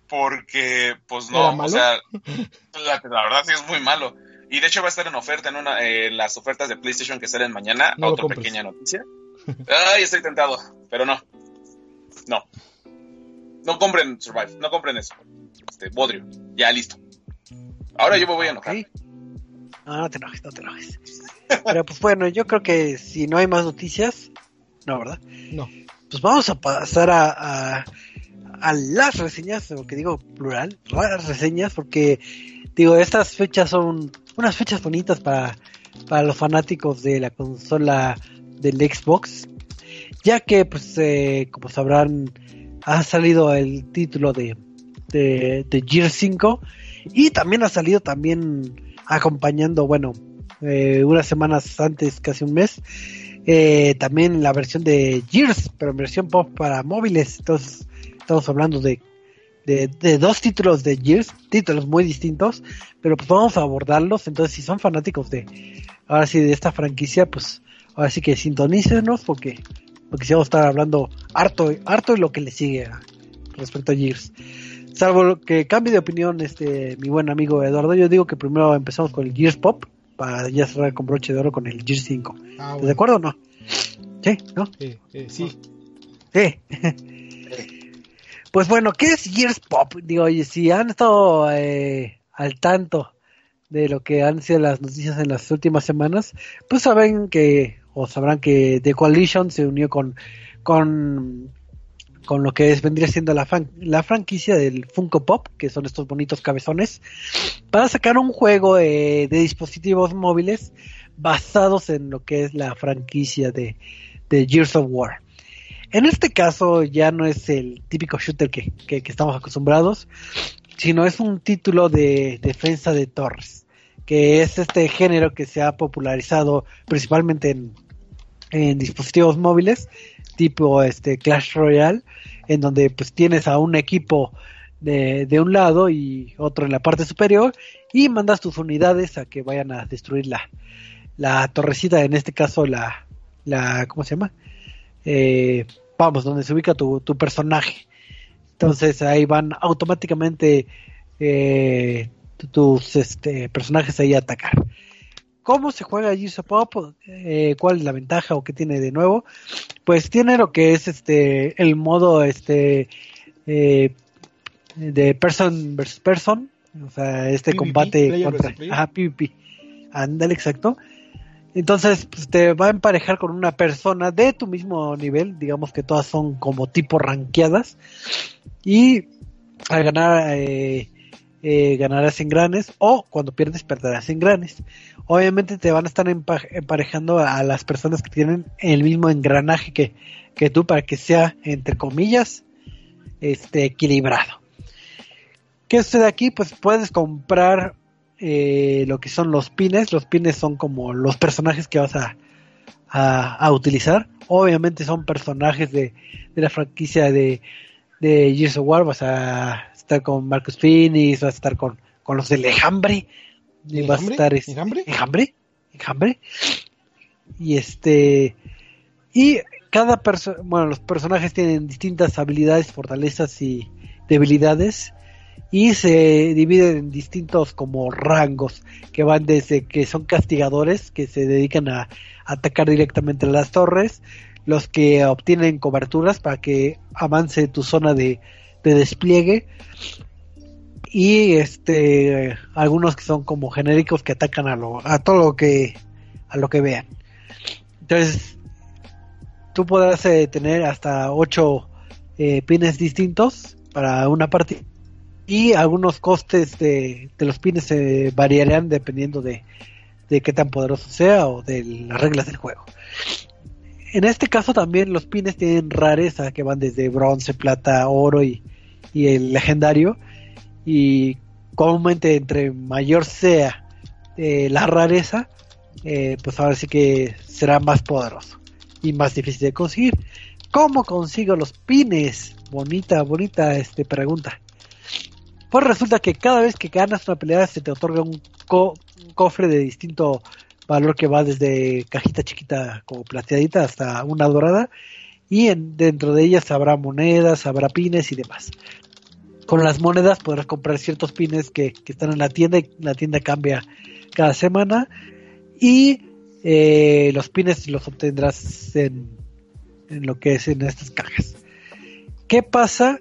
Porque, pues ¿Era no, o sea, *laughs* la, la verdad sí es muy malo. Y de hecho va a estar en oferta en una, eh, las ofertas de PlayStation que salen mañana. No Otra pequeña noticia. *laughs* Ay, estoy tentado, pero no. No. No compren Survive, no compren eso. Este, Bodrio, ya listo. Ahora yo me voy a enojar. Ok. No, no te enojes, no te enojes. Pero pues bueno, yo creo que si no hay más noticias, no, ¿verdad? No. Pues vamos a pasar a, a, las reseñas, porque digo plural, las reseñas, porque digo, estas fechas son unas fechas bonitas para, para los fanáticos de la consola del Xbox, ya que pues eh, como sabrán ha salido el título de, de, de Gear 5 y también ha salido también acompañando, bueno, eh, unas semanas antes, casi un mes, eh, también la versión de Gears, pero en versión pop para móviles. Entonces, estamos hablando de, de, dos títulos de Gears, títulos muy distintos, pero pues vamos a abordarlos. Entonces, si son fanáticos de, ahora sí, de esta franquicia, pues ahora sí que sintonícenos porque, porque si vamos a estar hablando harto, harto de lo que le sigue respecto a Gears. Salvo que cambie de opinión este mi buen amigo Eduardo, yo digo que primero empezamos con el Gears Pop para ya cerrar con broche de oro con el Gears 5. Ah, ¿De acuerdo o no? ¿Sí? ¿No? sí. Sí. *laughs* pues bueno, ¿qué es Gears Pop? Digo, oye, si han estado eh, al tanto de lo que han sido las noticias en las últimas semanas, pues saben que, o sabrán que The Coalition se unió con, con con lo que es, vendría siendo la, la franquicia del Funko Pop, que son estos bonitos cabezones, para sacar un juego de, dispositivos móviles basados en lo que es la franquicia de, de Gears of War. En este caso ya no es el típico shooter que, que, estamos acostumbrados, sino es un título de defensa de torres, que es este género que se ha popularizado principalmente en, en dispositivos móviles tipo este Clash Royale, en donde pues tienes a un equipo de, de, un lado y otro en la parte superior y mandas tus unidades a que vayan a destruir la, la torrecita, en este caso la, la ¿cómo se llama? Eh, vamos, donde se ubica tu, tu personaje. Entonces ahí van automáticamente eh, tus este, personajes ahí a atacar. ¿Cómo se juega Gears of Pop? Eh, ¿Cuál es la ventaja o qué tiene de nuevo? Pues tiene lo que es este el modo este eh, de person versus person, o sea, este combate contra ajá, PvP. Ándale, exacto. Entonces, pues, te va a emparejar con una persona de tu mismo nivel, digamos que todas son como tipo ranqueadas. Y al ganar eh, eh, ganarás en granes o cuando pierdes perderás en granes. Obviamente te van a estar emparejando a las personas que tienen el mismo engranaje que, que tú para que sea, entre comillas, este, equilibrado. ¿Qué sucede aquí? Pues puedes comprar eh, lo que son los pines. Los pines son como los personajes que vas a, a, utilizar. Obviamente son personajes de, de la franquicia de, de Gears of War. Vas a estar con Marcus Phoenix, vas a estar con, con los del Ejambre, y vas a estar este, ¿Ejambre? ¿Ejambre? Y este y cada persona, bueno, los personajes tienen distintas habilidades, fortalezas y debilidades y se dividen en distintos como rangos que van desde que son castigadores que se dedican a atacar directamente a las torres, los que obtienen coberturas para que avance tu zona de, de despliegue. Y este algunos que son como genéricos que atacan a lo a todo lo que a lo que vean. Entonces tú podrás eh, tener hasta ocho eh, pines distintos para una partida y algunos costes de, los pines se variarán dependiendo de, de qué tan poderoso sea o de las reglas del juego en este caso también los pines tienen rareza que van desde bronce, plata, oro y, el legendario. Y comúnmente entre mayor sea eh, la rareza, eh, pues ahora sí que será más poderoso y más difícil de conseguir. ¿Cómo consigo los pines? Bonita, bonita este pregunta. Pues resulta que cada vez que ganas una pelea se te otorga un, un cofre de distinto valor que va desde cajita chiquita como plateadita hasta una dorada y en, dentro de ellas habrá monedas, habrá pines y demás con las monedas podrás comprar ciertos pines que, están en la tienda y la tienda cambia cada semana y eh, los pines los obtendrás en, en, lo que es en estas cajas. ¿Qué pasa?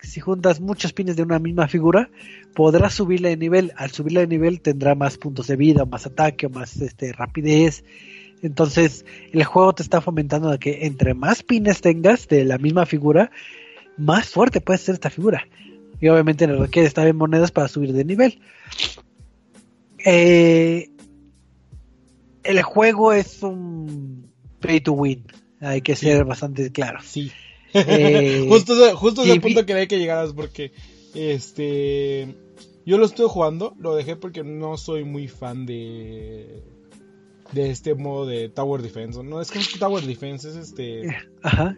Si juntas muchos pines de una misma figura, podrás subirle de nivel. Al subirle de nivel tendrá más puntos de vida, más ataque, más este, rapidez. Entonces el juego te está fomentando de que entre más pines tengas de la misma figura, más fuerte puede ser esta figura y obviamente le requiere estar en monedas para subir de nivel. Eh, el juego es un pay to win, hay que ser bastante claro. Sí. Eh, *laughs* justo justo es el punto que hay que llegar porque este yo lo estuve jugando, lo dejé porque no soy muy fan de de este modo de Tower Defense. No es que es Tower Defense, es este. Ajá.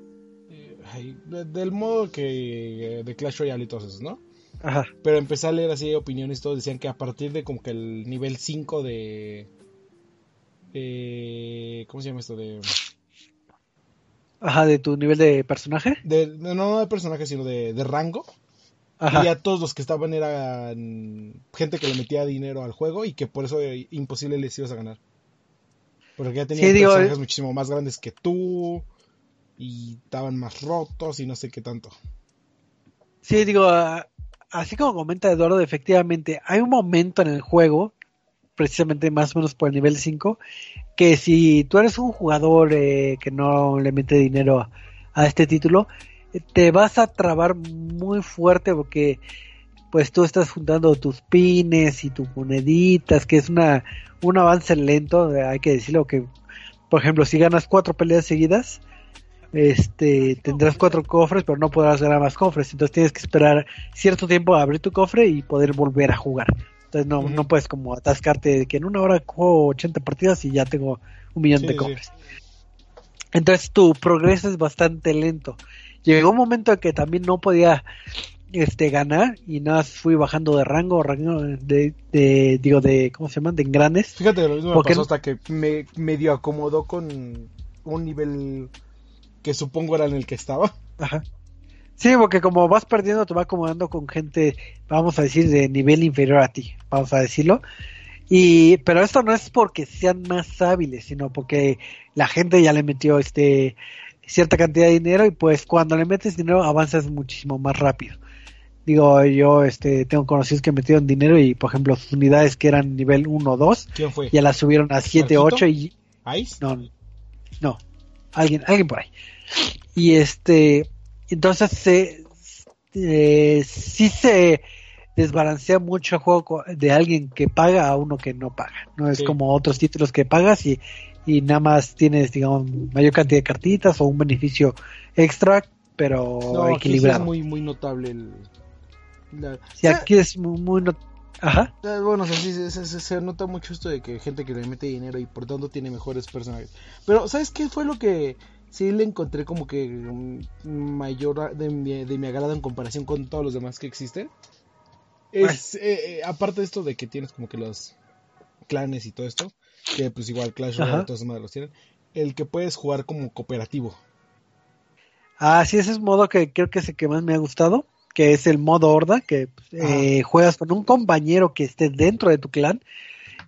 eh, ay, de- del modo que. de Clash Royale y todos esos, ¿no? Ajá. Pero empecé a leer así opiniones, todos decían que a partir de como que el nivel 5 de. eh, ¿Cómo se llama esto? De, Ajá, de tu nivel de personaje. de- no, no de personaje, sino de, de rango. Ajá. Y ya todos los que estaban eran gente que le metía dinero al juego y que por eso era imposible les ibas a ganar. Porque ya tenían Sí, personajes eh. muchísimo más grandes que tú y estaban más rotos y no sé qué tanto. Sí, digo, ah, así como comenta Eduardo, efectivamente, hay un momento en el juego, precisamente más o menos por el nivel 5, que si tú eres un jugador eh, que no le mete dinero a, a este título, eh, te vas a trabar muy fuerte porque pues tú estás juntando tus pines y tus moneditas, que es una un avance lento, eh, hay que decirlo que, por ejemplo, si ganas cuatro peleas seguidas, este tendrás cuatro cofres, pero no podrás ganar más cofres. Entonces tienes que esperar cierto tiempo a abrir tu cofre y poder volver a jugar. Entonces no, no puedes como atascarte de que en una hora juego 80 partidas y ya tengo un millón Sí, de sí. cofres. Entonces tu progreso es bastante lento. Llegó un momento en que también no podía este ganar y nada más fui bajando de rango, rango de, de digo de ¿cómo se llaman? de engranes. Fíjate, lo mismo me Porque pasó no- hasta que me medio acomodó con un nivel que supongo era en el que estaba. Ajá. Sí, porque como vas perdiendo, te va acomodando con gente, vamos a decir, de nivel inferior a ti, vamos a decirlo. Y, pero esto no es porque sean más hábiles, sino porque la gente ya le metió este cierta cantidad de dinero y pues cuando le metes dinero avanzas muchísimo más rápido. Digo, yo este tengo conocidos que metieron dinero y por ejemplo sus unidades que eran nivel 1 o 2 ¿Quién fue? ya las subieron a 7, ¿Marquito? 8 y ¿Ice? no, no, alguien, alguien por ahí. Y este, entonces se, eh, sí se desbalancea mucho el juego de alguien que paga a uno que no paga. No es Sí. como otros títulos que pagas y, y nada más tienes, digamos, mayor cantidad de cartitas o un beneficio extra, pero No, aquí sí es equilibrado. muy, muy notable el... la- aquí es muy, muy no- Ajá. Bueno, o sea, sí, se, se- se nota mucho esto de que gente que le mete dinero y por tanto tiene mejores personajes. Pero, ¿sabes qué fue lo que sí le encontré como que mm, mayor de mi, de mi agrado en comparación con todos los demás que existen? Es, eh, eh, aparte de esto de que tienes como que los clanes y todo esto, que pues igual Clash Royale todas esas los tienen, el que puedes jugar como cooperativo. Ah, sí, ese es modo que creo que es el que más me ha gustado, que es el modo horda, que eh, juegas con un compañero que esté dentro de tu clan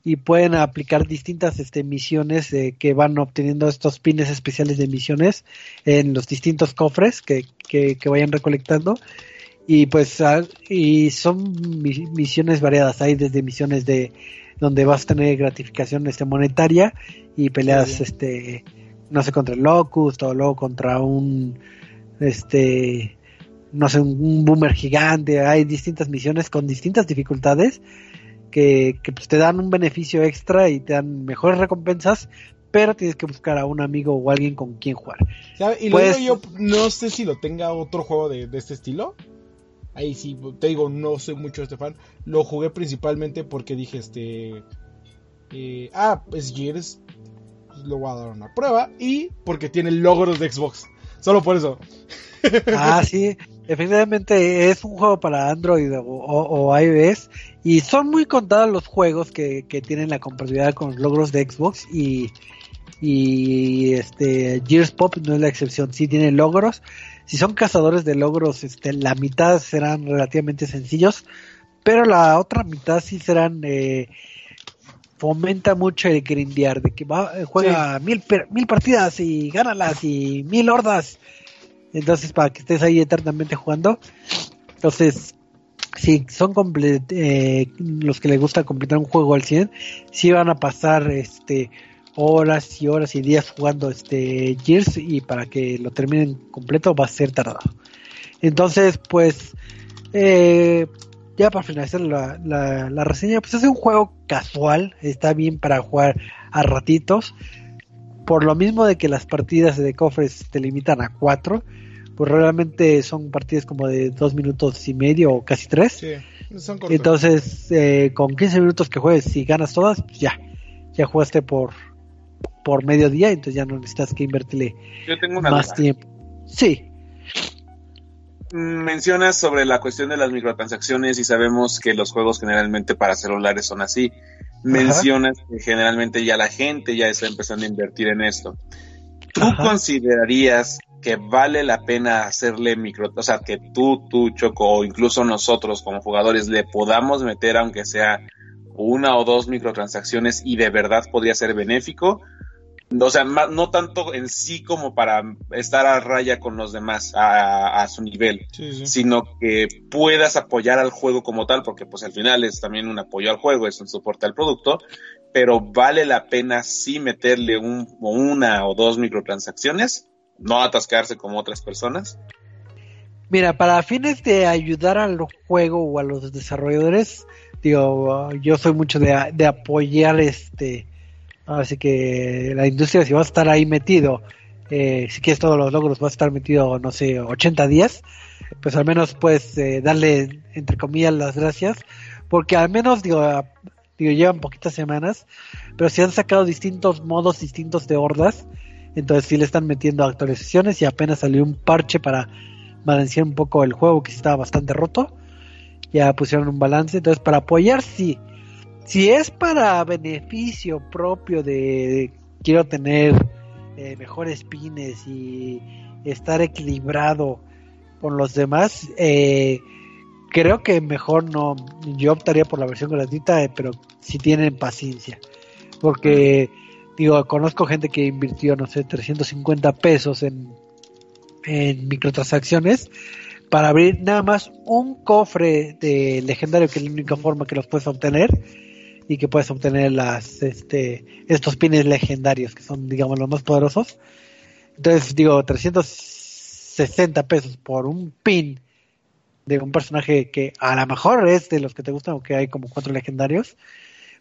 y pueden aplicar distintas este, misiones eh, que van obteniendo estos pines especiales de misiones en los distintos cofres que, que, que vayan recolectando. Y pues ah, y son mi- misiones variadas. Hay desde misiones de donde vas a tener gratificación este monetaria y peleas Sí, este no sé contra el locust o luego contra un este no sé un, un boomer gigante hay distintas misiones con distintas dificultades que, que, pues, te dan un beneficio extra y te dan mejores recompensas pero tienes que buscar a un amigo o alguien con quien jugar ¿Sabe? Y lo Pues- yo, no sé si lo tenga otro juego de, de este estilo. Ahí sí, te digo, no soy mucho este fan. Lo jugué principalmente porque dije, este... eh, ah, es Gears. Lo voy a dar una prueba. Y porque tiene logros de Xbox. Solo por eso. *laughs* Ah, sí, efectivamente es un juego para Android o iOS y son muy contados los juegos que, que tienen la compatibilidad con los logros de Xbox y, y este Gears Pop no es la excepción, sí tiene logros. Si son cazadores de logros, este, la mitad serán relativamente sencillos, pero la otra mitad sí serán eh, fomenta mucho el grindear, de que va, eh, juega mil, per- mil partidas y gánalas y mil hordas. Entonces, para que estés ahí eternamente jugando. Entonces, si son eh, los que les gusta completar un juego al 100, sí van a pasar este horas y horas y días jugando este Gears y para que lo terminen completo va a ser tardado. Entonces, pues, eh, ya para finalizar la, la, la reseña, pues es un juego casual, está bien para jugar a ratitos. Por lo mismo de que las partidas de cofres te limitan a cuatro, pues realmente son partidas como de dos minutos y medio o casi tres. Sí, son cortos. Entonces, eh, con 15 minutos que juegues y ganas todas, pues ya, ya jugaste por, por mediodía, entonces ya no necesitas que invertirle Yo tengo una más duda. tiempo. Sí, Mm, Mencionas sobre la cuestión de las microtransacciones y sabemos que los juegos generalmente para celulares son así. Mencionas que generalmente ya la gente ya está empezando a invertir en esto. ¿Tú Ajá. considerarías que vale la pena hacerle micro, o sea, que tú, tú, Choco, o incluso nosotros como jugadores le podamos meter aunque sea una o dos microtransacciones y de verdad podría ser benéfico? O sea, no tanto en sí como para estar a raya con los demás, a, a su nivel, Sí, sí. sino que puedas apoyar al juego como tal, porque pues al final es también un apoyo al juego, es un soporte al producto, pero vale la pena sí meterle un, o una o dos microtransacciones, no atascarse como otras personas. Mira, para fines de ayudar al juego o a los desarrolladores, digo, yo soy mucho de, de apoyar este, así que la industria si va a estar ahí metido, eh, si quieres todos los logros va a estar metido, no sé, 80 días, pues al menos puedes eh, darle, entre comillas, las gracias, porque al menos, digo, digo, llevan poquitas semanas, pero se han sacado distintos modos distintos de hordas, entonces sí le están metiendo actualizaciones y apenas salió un parche para balancear un poco el juego que estaba bastante roto. Ya pusieron un balance. Entonces, para apoyar, sí. Si es para beneficio propio de, de quiero tener eh, mejores pines y estar equilibrado con los demás, eh, creo que mejor no. Yo optaría por la versión gratuita, eh, pero si tienen paciencia. Porque, digo, conozco gente que invirtió, no sé, 350 pesos en, en microtransacciones para abrir nada más un cofre de legendario que es la única forma que los puedes obtener y que puedes obtener las este estos pines legendarios que son digamos los más poderosos. Entonces digo 360 pesos por un pin de un personaje que a lo mejor es de los que te gustan o que hay como cuatro legendarios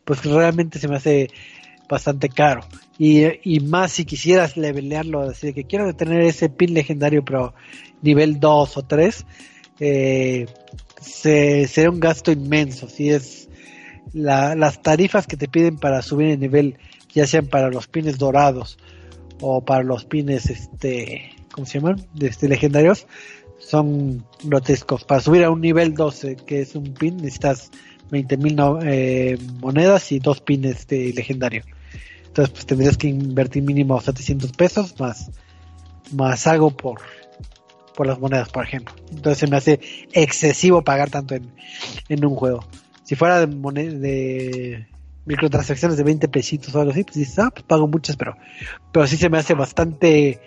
pues realmente se me hace bastante caro. Y, y más si quisieras levelearlo decir que quiero tener ese pin legendario pero nivel 2 o 3 eh, se, será un gasto inmenso. Si es la- las tarifas que te piden para subir el nivel ya sean para los pines dorados o para los pines este ¿cómo se llaman? Este, legendarios son grotescos. Para subir a un nivel 12 que es un pin necesitas 20 mil monedas y dos pines de legendario entonces pues tendrías que invertir mínimo 700 pesos más más algo por por las monedas por ejemplo. Entonces se me hace excesivo pagar tanto en, en un juego. Si fuera de, moned- de microtransacciones de 20 pesitos o algo así pues dices ah pues pago muchas pero pero sí se me hace bastante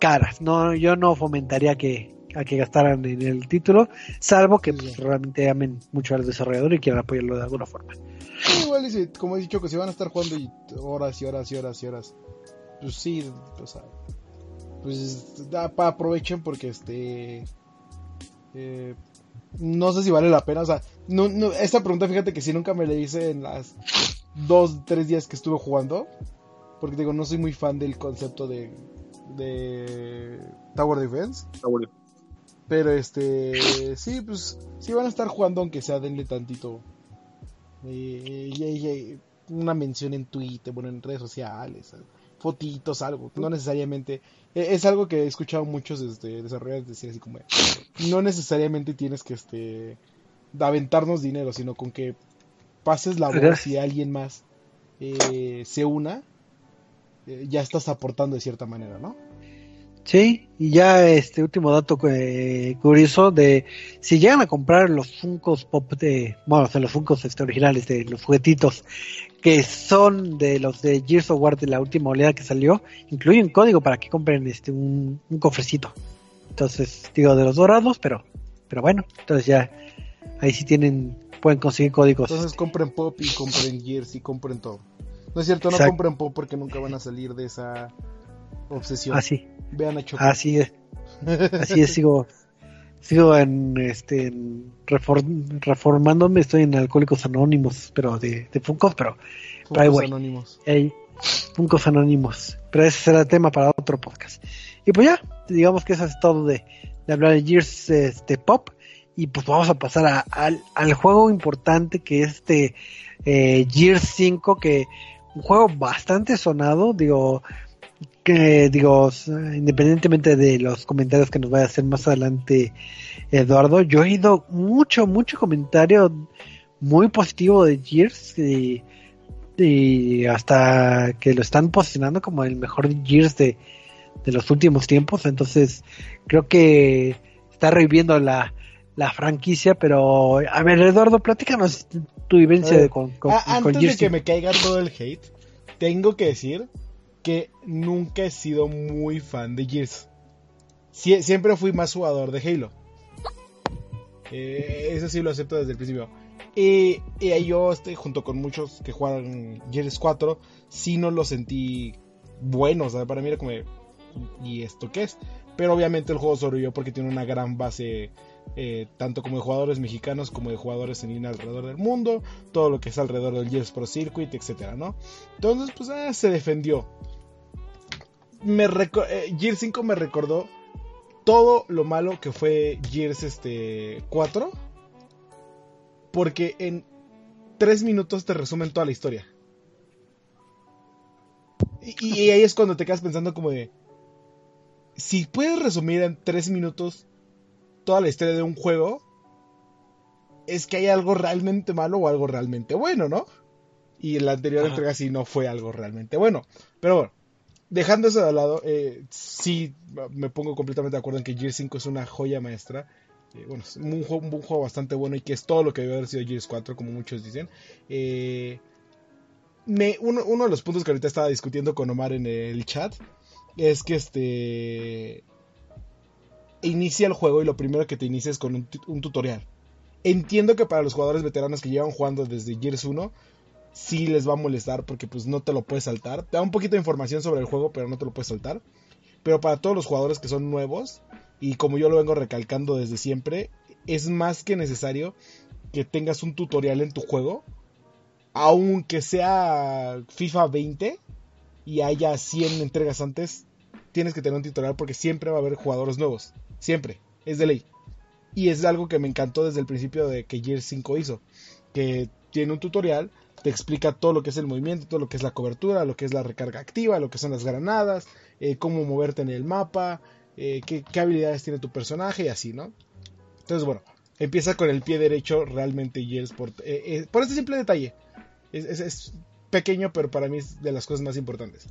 caras no yo no fomentaría que a que gastaran en el título salvo que pues, realmente amen mucho al desarrollador y quieran apoyarlo de alguna forma Sí, igual, y como he dicho, que se van a estar jugando y horas y horas y horas y horas. Pues sí, o sea, pues da pa aprovechen porque este eh, no sé si vale la pena, o sea, no, no, esta pregunta fíjate que si nunca me la hice en las dos, tres días que estuve jugando, porque digo, no soy muy fan del concepto de, de Tower Defense, pero este, sí, pues, sí van a estar jugando aunque sea denle tantito eh, una mención en Twitter, bueno, en redes sociales, fotitos, algo, no necesariamente, eh, es algo que he escuchado muchos este, desarrolladores decir así como, no necesariamente tienes que este, aventarnos dinero, sino con que pases la voz y alguien más eh, se una, eh, ya estás aportando de cierta manera, ¿no? Sí, y ya este último dato eh, curioso de si llegan a comprar los Funkos Pop de, bueno, o sea, los Funkos este, originales de los juguetitos que son de los de Gears of War de la última oleada que salió, incluye un código para que compren este un, un cofrecito. Entonces, digo de los dorados, pero pero bueno, entonces ya ahí sí tienen pueden conseguir códigos. Entonces compren Pop y compren Gears y compren todo. No es cierto, no compren Pop porque nunca van a salir de esa obsesión. Así, Vean a Choco. así es. Así es, sigo sigo en este en reform- reformándome, estoy en Alcohólicos Anónimos, pero de, de Funkos, pero voy. anónimos. hay Funkos Anónimos. Pero ese será tema para otro podcast. Y pues ya, digamos que eso es todo de, de hablar de Gears este, Pop. Y pues vamos a pasar a- al, al juego importante que es este eh, Gears 5 que un juego bastante sonado, digo, que digo, independientemente de los comentarios que nos vaya a hacer más adelante Eduardo, yo he oído mucho, mucho comentario muy positivo de Gears y, y hasta que lo están posicionando como el mejor Gears de, de los últimos tiempos, entonces creo que está reviviendo la, la franquicia, pero a ver Eduardo, platícanos tu vivencia de, con, con, Antes de que me caiga todo el hate, tengo que decir que nunca he sido muy fan de Gears. siempre fui más jugador de Halo. Eh, eso sí lo acepto desde el principio. Y, y, yo, estoy junto con muchos que juegan Gears 4, sí no lo sentí bueno. para mí era como, ¿y esto qué es? Pero obviamente el juego sobrevivió porque tiene una gran base, eh, tanto como de jugadores mexicanos como de jugadores en línea alrededor del mundo, todo lo que es alrededor del Gears Pro Circuit, etcétera, ¿no? Entonces, pues eh, se defendió. Eh, Gears 5 me recordó todo lo malo que fue Gears este, 4. Porque en 3 minutos te resumen toda la historia. y ahí es cuando te quedas pensando como de si puedes resumir en tres minutos toda la historia de un juego, es que hay algo realmente malo o algo realmente bueno, ¿no? Y en la anterior entrega sí no fue algo realmente bueno. Pero bueno, dejando eso de lado, eh, sí me pongo completamente de acuerdo en que Gears 5 es una joya maestra. Eh, bueno, es un juego, un juego, bastante bueno y que es todo lo que debe haber sido Gears 4, como muchos dicen. Eh, me, uno, uno, de los puntos que ahorita estaba discutiendo con Omar en el chat es que este inicia el juego y lo primero que te inicia es con un, tutorial. Entiendo que para los jugadores veteranos que llevan jugando desde Gears 1 sí les va a molestar porque pues no te lo puedes saltar. Te da un poquito de información sobre el juego, pero no te lo puedes saltar. Pero para todos los jugadores que son nuevos y como yo lo vengo recalcando desde siempre, es más que necesario que tengas un tutorial en tu juego, aunque sea FIFA 20 y haya 100 entregas antes, tienes que tener un tutorial porque siempre va a haber jugadores nuevos. Siempre. Es de ley. Y es algo que me encantó desde el principio de que Gears 5 hizo. Que tiene un tutorial, te explica todo lo que es el movimiento, todo lo que es la cobertura, lo que es la recarga activa, lo que son las granadas, eh, cómo moverte en el mapa, eh, qué, habilidades tiene tu personaje y así, ¿no? Entonces, bueno, empieza con el pie derecho realmente Gears por, eh, por este simple detalle. es, pequeño, pero para mí es de las cosas más importantes.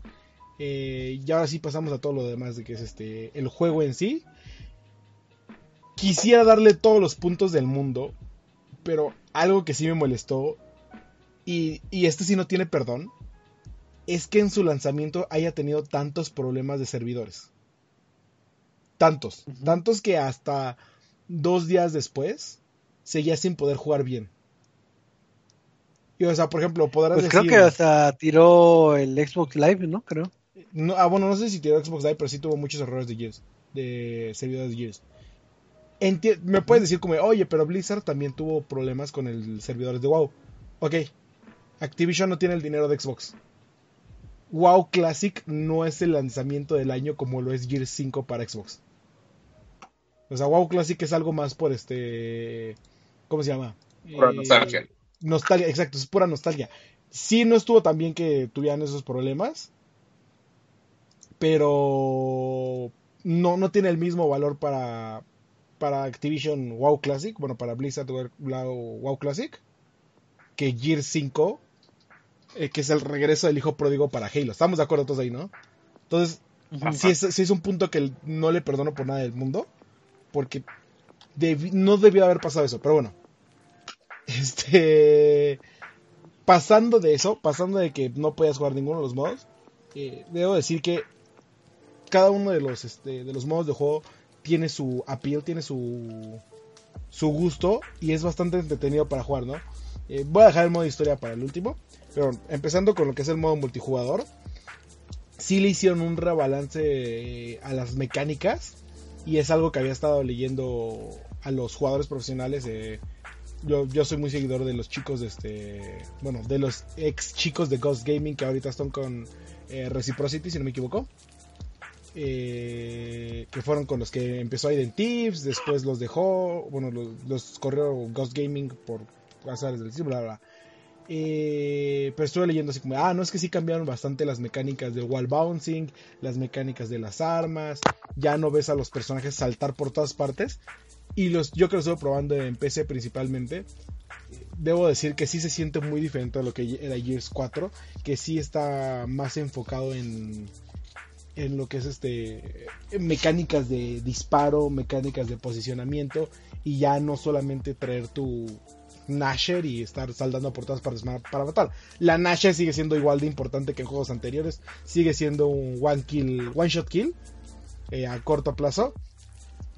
Eh, y ahora sí pasamos a todo lo demás de que es este el juego en sí. Quisiera darle todos los puntos del mundo, pero algo que sí me molestó, y, y este sí no tiene perdón, es que en su lanzamiento haya tenido tantos problemas de servidores. Tantos, tantos que hasta dos días después seguía sin poder jugar bien o sea, por ejemplo, podrás pues creo que hasta tiró el Xbox Live, ¿no? Creo. No, ah, bueno, no sé si tiró Xbox Live, pero sí tuvo muchos errores de Gears, de servidores de Gears. Me puedes decir como, oye, pero Blizzard también tuvo problemas con el servidor de WoW. Ok, Activision no tiene el dinero de Xbox. WoW Classic no es el lanzamiento del año como lo es Gears 5 para Xbox. O sea, WoW Classic es algo más por este... ¿Cómo se llama? Por nostalgia. Nostalgia, exacto, es pura nostalgia. Sí, no estuvo tan bien que tuvieran esos problemas, pero no, no tiene el mismo valor para, para Activision WoW Classic, bueno, para Blizzard WoW Classic, que Gear 5, eh, que es el regreso del hijo pródigo para Halo. Estamos de acuerdo todos ahí, ¿no? Entonces, sí es, es, un punto que no le perdono por nada del mundo, porque no debió haber pasado eso, pero bueno. *laughs* Este. Pasando de eso, pasando de que no podías jugar ninguno de los modos, eh, debo decir que cada uno de los, este, de los modos de juego tiene su appeal, tiene su, su gusto y es bastante entretenido para jugar, ¿no? Eh, voy a dejar el modo historia para el último, pero empezando con lo que es el modo multijugador, sí le hicieron un rebalance eh, a las mecánicas y es algo que había estado leyendo a los jugadores profesionales de yo, yo soy muy seguidor de los chicos de este, bueno, de los ex chicos de Ghost Gaming que ahorita están con eh, Reciprocity, si no me equivoco. Eh, que fueron con los que empezó Aiden Tips, después los dejó, bueno, los, corrió Ghost Gaming por azares del bla, bla. Eh, pero estuve leyendo así como, ah, no es que sí cambiaron bastante las mecánicas del wall bouncing, las mecánicas de las armas, ya no ves a los personajes saltar por todas partes. Y los, yo que lo estuve probando en PC principalmente, debo decir que sí se siente muy diferente a lo que era Gears 4, que sí está más enfocado en, en lo que es este mecánicas de disparo, mecánicas de posicionamiento y ya no solamente traer tu Nasher y estar saldando por todas partes para matar. La Nasher sigue siendo igual de importante que en juegos anteriores, sigue siendo un one kill, one shot kill eh, a corto plazo,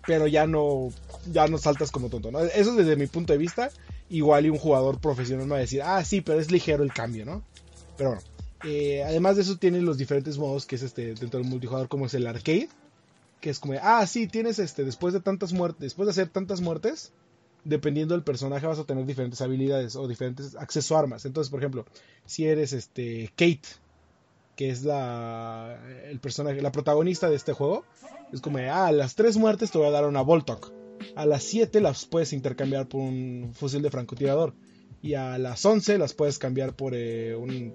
pero ya no, ya no saltas como tonto, ¿no? Eso desde mi punto de vista, igual y un jugador profesional me va a decir, ah, sí, pero es ligero el cambio, ¿no? Pero bueno, eh, además de eso tiene los diferentes modos que es este dentro del multijugador como es el arcade, que es como, ah, sí, tienes este, después de tantas muertes, después de hacer tantas muertes, dependiendo del personaje vas a tener diferentes habilidades o diferentes acceso a armas. Entonces, por ejemplo, si eres este Kate, que es la el personaje, la protagonista de este juego, es como, ah, a las tres muertes te voy a dar una Voltok. A las 7 las puedes intercambiar por un fusil de francotirador. Y a las 11 las puedes cambiar por eh, un,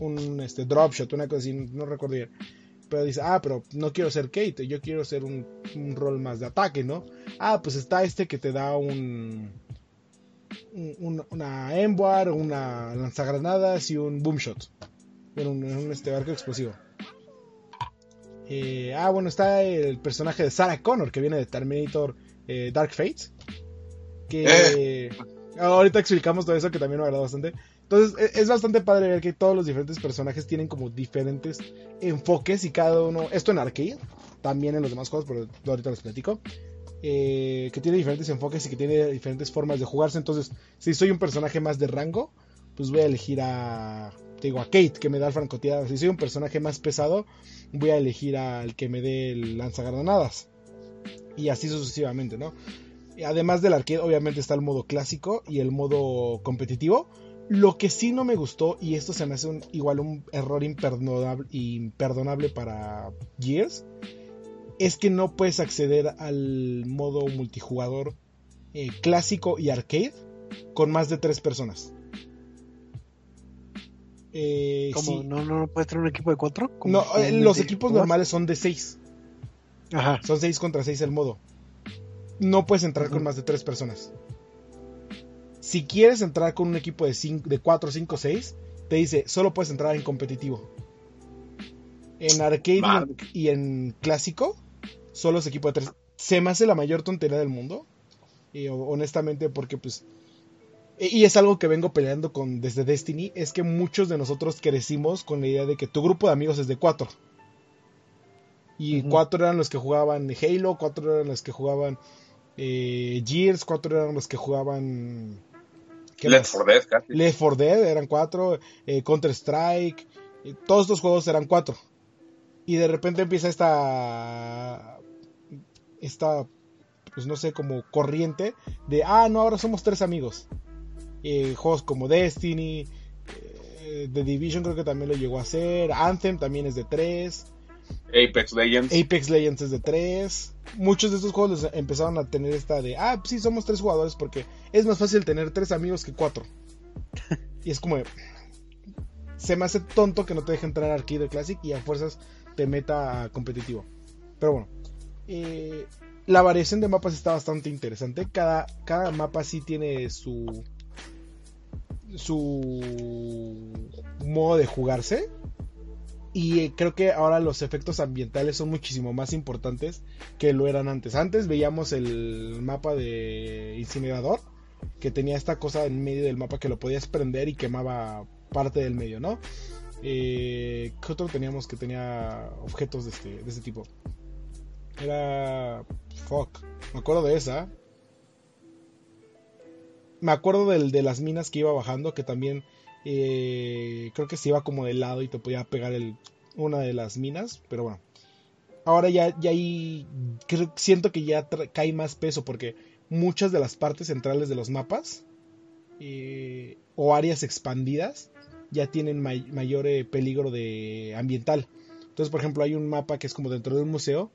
un este, drop shot, una cosa así, no recuerdo bien pero dice, ah, pero no quiero ser Kate, yo quiero ser un, rol más de ataque, ¿no? Ah, pues está este que te da un, una Emboar, una lanzagranadas y un boomshot. Bueno, un, un este arco explosivo. Eh, ah, bueno, está el personaje de Sarah Connor que viene de Terminator eh, Dark Fate. Que eh. ahorita explicamos todo eso que también me agrada bastante. Entonces e, es bastante padre ver que todos los diferentes personajes tienen como diferentes enfoques y cada uno, esto en arcade, también en los demás juegos, pero ahorita les platico, eh, que tiene diferentes enfoques y que tiene diferentes formas de jugarse. Entonces, si soy un personaje más de rango, pues voy a elegir a, digo, a Kate, que me da el francotirador. Si soy un personaje más pesado, voy a elegir al que me dé el lanzagranadas. Y así sucesivamente, ¿no? Además del arcade, obviamente está el modo clásico y el modo competitivo lo que sí no me gustó, y esto se me hace un, igual un error imperdonable, imperdonable para Gears, es que no puedes acceder al modo multijugador eh, clásico y arcade con más de tres personas. Eh, ¿Cómo? ¿No, ¿No, puedes tener un equipo de cuatro? No, eh, los equipos normales son de seis. Ajá. Son seis contra seis el modo. No puedes entrar con más de tres personas. Si quieres entrar con un equipo de, de 4, 5, 6, te dice, solo puedes entrar en competitivo. En arcade y en clásico, solo es equipo de 3. Se me hace la mayor tontería del mundo. Y, honestamente, porque pues... E, y es algo que vengo peleando con desde Destiny, es que muchos de nosotros crecimos con la idea de que tu grupo de amigos es de 4. Y 4 eran los que jugaban Halo, 4 eran los que jugaban eh, Gears, 4 eran los que jugaban Left 4 Dead, casi. Left 4 Dead eran cuatro, eh, Counter Strike, eh, todos estos juegos eran cuatro. Y de repente empieza esta, esta, pues no sé, como corriente de, ah, no, ahora somos tres amigos. Eh, juegos como Destiny, The Division creo que también lo llegó a hacer, Anthem también es de tres. Apex Legends. Apex Legends es de 3. Muchos de estos juegos empezaron a tener esta de, ah, sí, somos tres jugadores porque es más fácil tener tres amigos que cuatro. *laughs* y es como, se me hace tonto que no te deje entrar a Arcade Classic y a fuerzas te meta a competitivo. Pero bueno, eh, la variación de mapas está bastante interesante. Cada, cada mapa sí tiene su su modo de jugarse y eh, creo que ahora los efectos ambientales son muchísimo más importantes que lo eran antes. Antes veíamos el mapa de incinerador, que tenía esta cosa en medio del mapa que lo podías prender y quemaba parte del medio, ¿no? Eh, ¿Qué otro teníamos que tenía objetos de este, de este tipo? Era... Fuck. Me acuerdo de esa. Me acuerdo del, de las minas que iba bajando, que también eh, creo que se iba como de lado y te podía pegar una de las minas, pero bueno. Ahora ya, ya ahí siento que ya cae más peso porque muchas de las partes centrales de los mapas eh, o áreas expandidas ya tienen mayor eh, peligro de ambiental. Entonces, por ejemplo, hay un mapa que es como dentro de un museo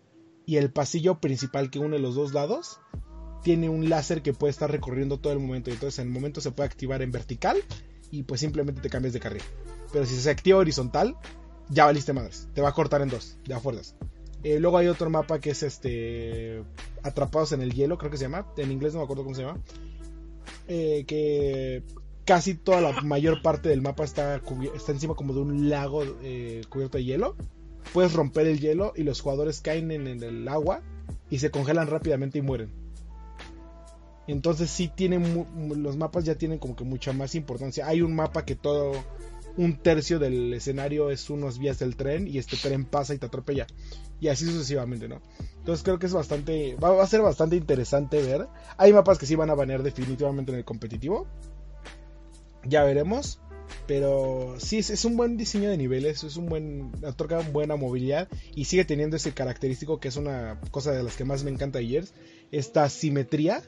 y el pasillo principal que une los dos lados tiene un láser que puede estar recorriendo todo el momento. Entonces, en el momento se puede activar en vertical y pues simplemente te cambias de carril. Pero si se activa horizontal, ya valiste madres. Te va a cortar en dos, de a fuerzas. Eh, luego hay otro mapa que es este. Atrapados en el hielo, creo que se llama. En inglés no me acuerdo cómo se llama. Eh, que casi toda la mayor parte del mapa está, está encima como de un lago eh, cubierto de hielo. Puedes romper el hielo y los jugadores caen en, el agua y se congelan rápidamente y mueren. Entonces sí tienen los mapas ya tienen como que mucha más importancia. Hay un mapa que todo un tercio del escenario es unos vías del tren y este tren pasa y te atropella. Y así sucesivamente, ¿no? Entonces creo que es bastante, va, a ser bastante interesante ver. Hay mapas que sí van a banear definitivamente en el competitivo. Ya veremos. Pero sí, es, un buen diseño de niveles, es un buen, otorga buena movilidad y sigue teniendo ese característico que es una cosa de las que más me encanta ayer, esta simetría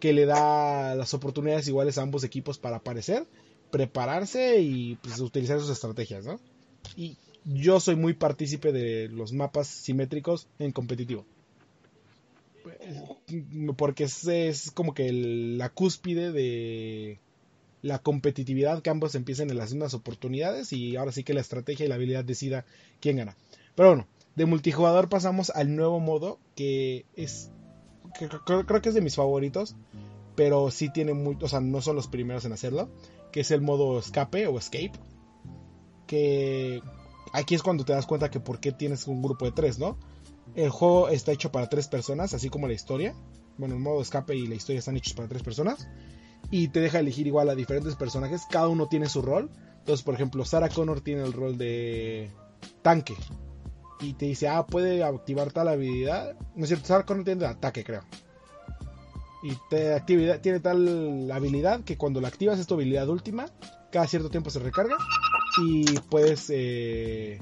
que le da las oportunidades iguales a ambos equipos para aparecer prepararse y pues, utilizar sus estrategias, ¿no? Y yo soy muy partícipe de los mapas simétricos en competitivo. Porque es, como que la cúspide de la competitividad, que ambos empiecen en las mismas oportunidades y ahora sí que la estrategia y la habilidad decida quién gana. Pero bueno, de multijugador pasamos al nuevo modo que es, creo que es de mis favoritos, pero sí tiene muy, o sea, no son los primeros en hacerlo que es el modo escape o escape. Que aquí es cuando te das cuenta que por qué tienes un grupo de tres, ¿no? El juego está hecho para tres personas, así como la historia. Bueno, el modo escape y la historia están hechos para tres personas. Y te deja elegir igual a diferentes personajes. Cada uno tiene su rol. Entonces, por ejemplo, Sarah Connor tiene el rol de tanque. Y te dice, ah, puede activar tal habilidad. No es cierto, Sarah Connor tiene ataque, creo y te tiene tal habilidad que cuando la activas es tu habilidad última, cada cierto tiempo se recarga y puedes eh,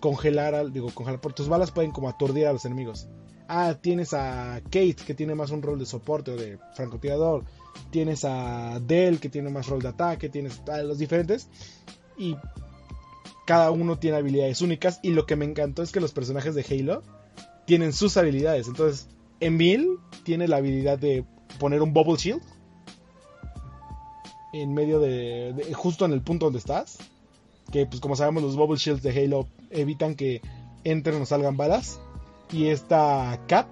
congelar, digo, congelar, por tus balas pueden como aturdir a los enemigos. Ah, tienes a Kate que tiene más un rol de soporte o de francotirador. Tienes a Dell que tiene más rol de ataque. Tienes a los diferentes. Y cada uno tiene habilidades únicas. Y lo que me encantó es que los personajes de Halo tienen sus habilidades. Entonces, Emil tiene la habilidad de poner un bubble shield en medio de, justo en el punto donde estás. Que pues como sabemos los bubble shields de Halo evitan que entren o salgan balas. Y esta Cat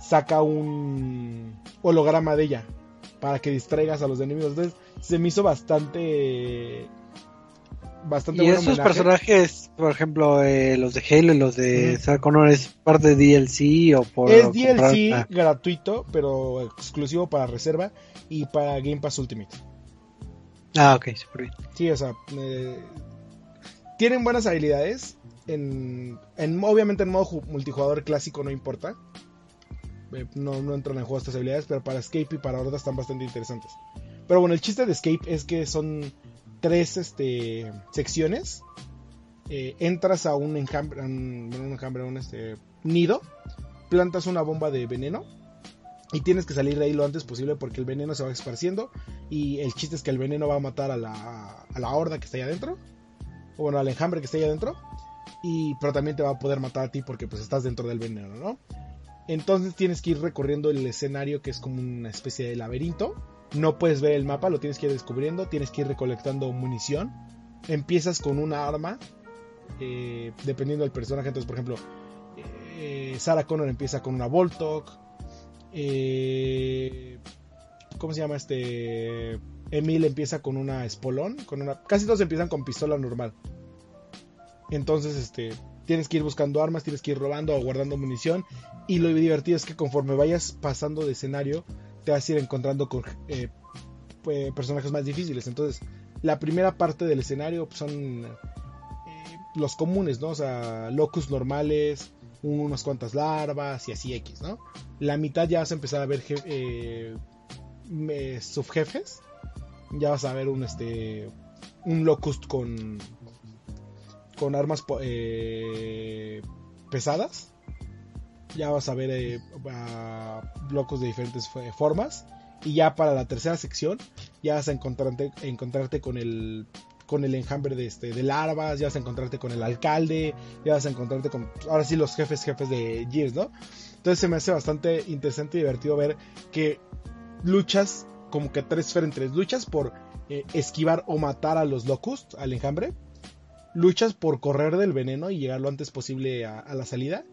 saca un holograma de ella para que distraigas a los enemigos. Entonces se me hizo bastante bastante Y esos personajes, por ejemplo, eh, los de Halo y los de Sarah Connor, ¿es parte de DLC o por.? Es DLC ah. gratuito, pero exclusivo para reserva y para Game Pass Ultimate. Ah, ok, super bien. Sí, o sea, eh, tienen buenas habilidades. En, en, obviamente en modo multijugador clásico no importa. Eh, no, no entran en juego estas habilidades, pero para Escape y para Horda están bastante interesantes. Pero bueno, el chiste de Escape es que son tres este, secciones. Eh, entras a un enjambre, un, enjambre, un este, nido, plantas una bomba de veneno y tienes que salir de ahí lo antes posible porque el veneno se va esparciendo y el chiste es que el veneno va a matar a la, a la horda que está ahí adentro, o bueno, al enjambre que está ahí adentro, y, pero también te va a poder matar a ti porque pues estás dentro del veneno, ¿no? Entonces tienes que ir recorriendo el escenario que es como una especie de laberinto no puedes ver el mapa, lo tienes que ir descubriendo, tienes que ir recolectando munición. Empiezas con una arma, eh, dependiendo del personaje. Entonces, por ejemplo, eh, Sarah Connor empieza con una Voltok. Eh, ¿Cómo se llama este? Emil empieza con una Espolón. Con una, casi todos empiezan con pistola normal. Entonces, este, tienes que ir buscando armas, tienes que ir robando o guardando munición. Y lo divertido es que conforme vayas pasando de escenario, te vas a ir encontrando con eh, pues, personajes más difíciles. Entonces, la primera parte del escenario son eh, los comunes, ¿no? O sea, locus normales, unas cuantas larvas y así X, ¿no? La mitad ya vas a empezar a ver eh, subjefes. Ya vas a ver un este un locust con con armas pesadas ya vas a ver eh, blocos de diferentes formas. Y ya para la tercera sección, ya vas a encontrarte, encontrarte con el con el enjambre de este de larvas, ya vas a encontrarte con el alcalde, ya vas a encontrarte con ahora sí los jefes jefes de Gears, ¿no? Entonces se me hace bastante interesante y divertido ver que luchas como que tres frentes, luchas por eh, esquivar o matar a los locust, al enjambre. Luchas por correr del veneno y llegar lo antes posible a, a la salida.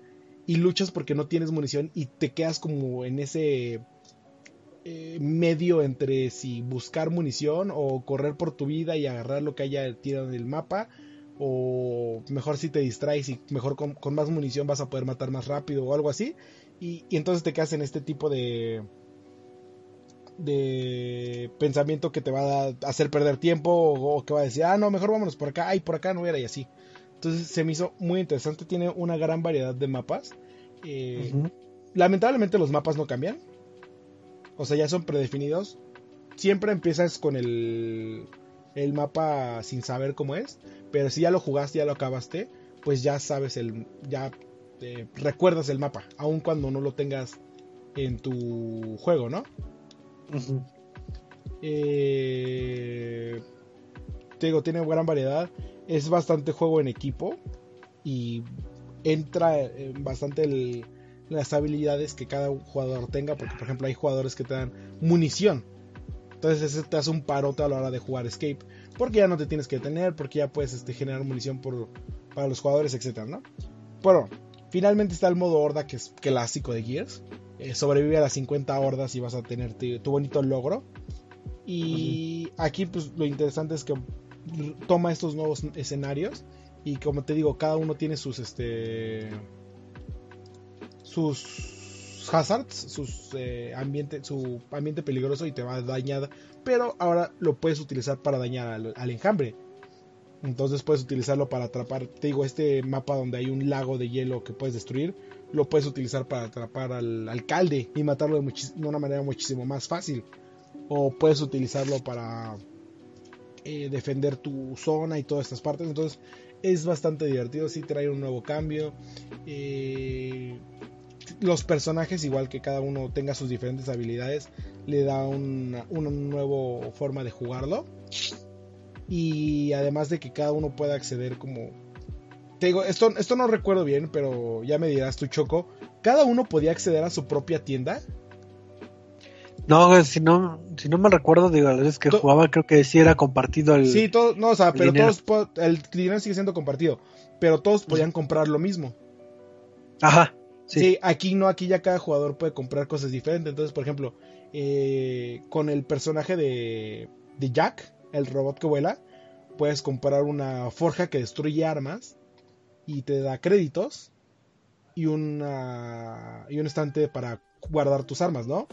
Y luchas porque no tienes munición y te quedas como en ese eh, medio entre si buscar munición o correr por tu vida y agarrar lo que haya tirado en el mapa o mejor si te distraes y mejor con, más munición vas a poder matar más rápido o algo así. Y, entonces te quedas en este tipo de de pensamiento que te va a hacer perder tiempo o, que va a decir ah no mejor vámonos por acá ay por acá no era y así entonces se me hizo muy interesante tiene una gran variedad de mapas eh, lamentablemente los mapas no cambian o sea, ya son predefinidos. Siempre empiezas con el, el mapa sin saber cómo es, pero si ya lo jugaste, ya lo acabaste, pues ya sabes el, ya eh, recuerdas el mapa, aun cuando no lo tengas en tu juego, ¿no? Eh, te digo, tiene gran variedad, es bastante juego en equipo y entra bastante el, las habilidades que cada jugador tenga, porque por ejemplo hay jugadores que te dan munición. Entonces ese te hace un parote a la hora de jugar Escape, porque ya no te tienes que detener, porque ya puedes este, generar munición por, para los jugadores, etcétera, ¿no? Bueno, finalmente está el modo horda que es clásico de Gears. Eh, sobrevive a las 50 hordas y vas a tener tu bonito logro. Y aquí pues lo interesante es que toma estos nuevos escenarios y como te digo, cada uno tiene sus este sus hazards, eh, ambiente, su ambiente peligroso y te va a dañar. Pero ahora lo puedes utilizar para dañar al, enjambre. Entonces puedes utilizarlo para atrapar. Te digo, este mapa donde hay un lago de hielo que puedes destruir, lo puedes utilizar para atrapar al alcalde y matarlo de una manera muchísimo más fácil. O puedes utilizarlo para eh, defender tu zona y todas estas partes. Entonces es bastante divertido. Si trae un nuevo cambio. Eh, los personajes, igual que cada uno tenga sus diferentes habilidades, le da una, nueva forma de jugarlo. Y además de que cada uno pueda acceder como... Te digo, esto, esto no recuerdo bien, pero ya me dirás tu Choco. ¿Cada uno podía acceder a su propia tienda? No, si no, si no me recuerdo, digo, a la vez que jugaba creo que sí era compartido el Sí, todo, no, o sea, pero todos, el dinero sigue siendo compartido, pero todos podían comprar lo mismo. Ajá. Sí. aquí no, aquí ya cada jugador puede comprar cosas diferentes. Entonces, por ejemplo, eh, con el personaje de, de Jack, el robot que vuela, puedes comprar una forja que destruye armas y te da créditos y, una, y un estante para guardar tus armas, ¿no?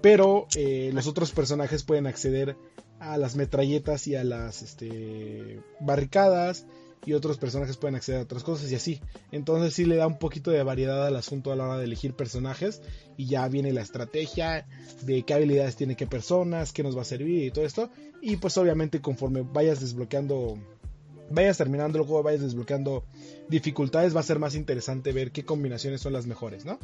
Pero eh, los otros personajes pueden acceder a las metralletas y a las este, barricadas y otros personajes pueden acceder a otras cosas y así. Entonces sí le da un poquito de variedad al asunto a la hora de elegir personajes y ya viene la estrategia de qué habilidades tiene qué personas, qué nos va a servir y todo esto. Y pues obviamente conforme vayas desbloqueando, vayas terminando el juego, vayas desbloqueando dificultades, va a ser más interesante ver qué combinaciones son las mejores, ¿no?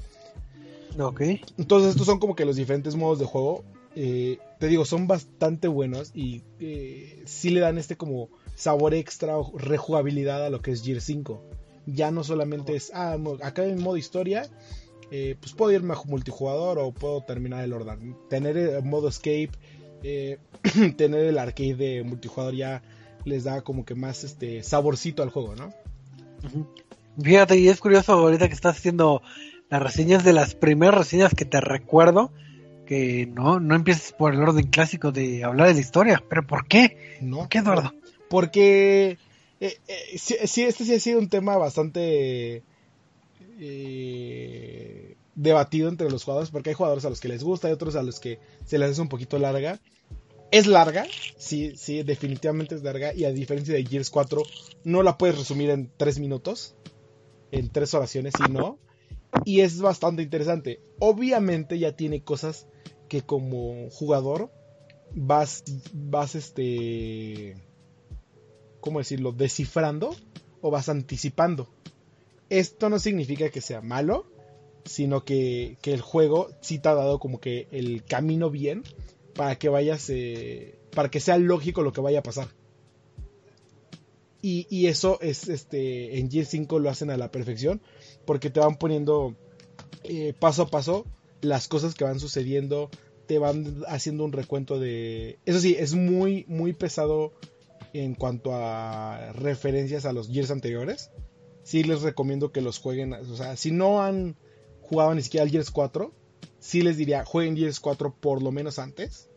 Ok. Entonces estos son como que los diferentes modos de juego. Eh, te digo, son bastante buenos y eh, sí le dan este como sabor extra o rejugabilidad a lo que es Gear 5. Ya no solamente es, ah, acá en modo historia, eh, pues puedo irme a multijugador o puedo terminar el orden. Tener el modo escape, eh, *clears throat* tener el arcade de multijugador ya les da como que más este saborcito al juego, ¿no? Fíjate, y es curioso ahorita que estás haciendo las reseñas de las primeras reseñas que te recuerdo que no, no empieces por el orden clásico de hablar de la historia. ¿Pero por qué? No. ¿Por qué, Eduardo? Porque eh, eh, sí, este sí ha sido un tema bastante eh, debatido entre los jugadores, porque hay jugadores a los que les gusta y otros a los que se les hace un poquito larga. Es larga, sí, sí, definitivamente es larga, y a diferencia de Gears 4, no la puedes resumir en tres minutos, en tres oraciones, y no. Y es bastante interesante. Obviamente ya tiene cosas que como jugador vas, vas este ¿cómo decirlo?, descifrando o vas anticipando. Esto no significa que sea malo, sino que, el juego sí te ha dado como que el camino bien para que vayas, eh, para que sea lógico lo que vaya a pasar. Y, eso es, este, en Gear 5 lo hacen a la perfección, porque te van poniendo eh, paso a paso las cosas que van sucediendo, te van haciendo un recuento de... Eso sí, es muy, muy pesado en cuanto a referencias a los years anteriores. Sí les recomiendo que los jueguen. O sea, si no han jugado ni siquiera al Gears 4, sí les diría, jueguen Gears 4 por lo menos antes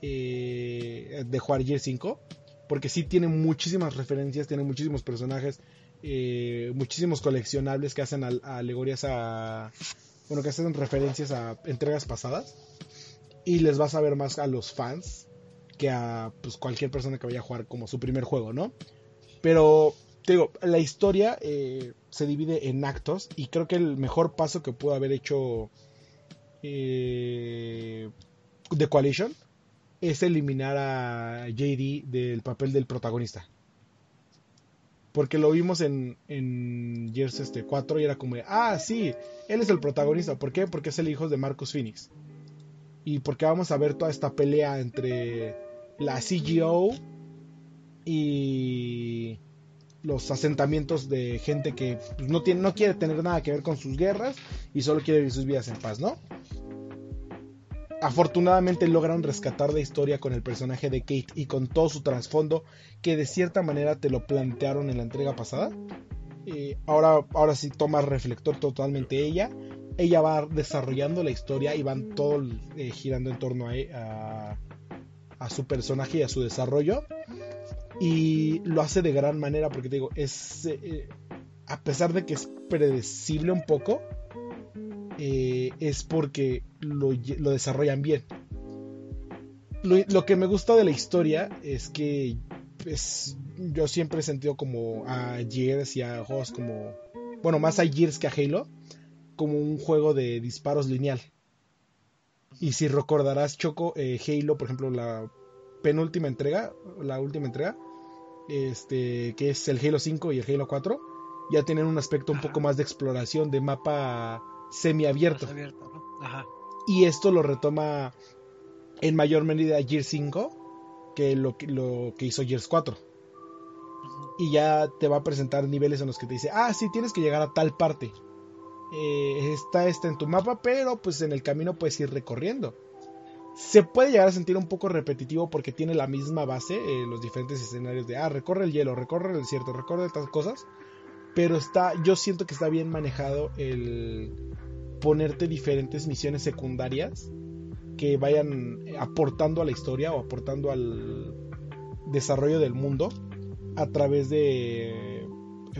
eh, de jugar Gears 5. Porque sí tiene muchísimas referencias, tiene muchísimos personajes, eh, muchísimos coleccionables que hacen alegorías a... Bueno, que hacen referencias a entregas pasadas y les vas a ver más a los fans que a pues, cualquier persona que vaya a jugar como su primer juego, ¿no? Pero, te digo, la historia eh, se divide en actos y creo que el mejor paso que pudo haber hecho eh, The Coalition es eliminar a JD del papel del protagonista. Porque lo vimos en, en Gears este 4 y era como, ah, sí, él es el protagonista. ¿Por qué? Porque es el hijo de Marcus Phoenix y porque vamos a ver toda esta pelea entre la CGO y los asentamientos de gente que pues, no, tiene, no quiere tener nada que ver con sus guerras y solo quiere vivir sus vidas en paz, ¿no? Afortunadamente lograron rescatar la historia con el personaje de Kate y con todo su trasfondo que de cierta manera te lo plantearon en la entrega pasada. Eh, ahora, ahora sí toma reflector totalmente ella ella va desarrollando la historia y van todo eh, girando en torno a, a, su personaje y a su desarrollo. Y lo hace de gran manera porque digo, es eh, a pesar de que es predecible un poco, eh, es porque lo, desarrollan bien. Lo, que me gusta de la historia es que pues, yo siempre he sentido como a Gears y a juegos como, bueno, más a Gears que a Halo como un juego de disparos lineal. Y si recordarás, Choco, eh, Halo, por ejemplo, la penúltima entrega, la última entrega, este, que es el Halo 5 y el Halo 4, ya tienen un aspecto un poco más de exploración, de mapa semiabierto. Y esto lo retoma en mayor medida Gears 5 que lo, lo que hizo Gears 4. Y ya te va a presentar niveles en los que te dice, ah, sí, tienes que llegar a tal parte eh, está este en tu mapa, pero pues en el camino puedes ir recorriendo. Se puede llegar a sentir un poco repetitivo porque tiene la misma base, eh, los diferentes escenarios de, ah, recorre el hielo, recorre el desierto, recorre estas cosas, pero está, yo siento que está bien manejado el ponerte diferentes misiones secundarias que vayan aportando a la historia o aportando al desarrollo del mundo a través de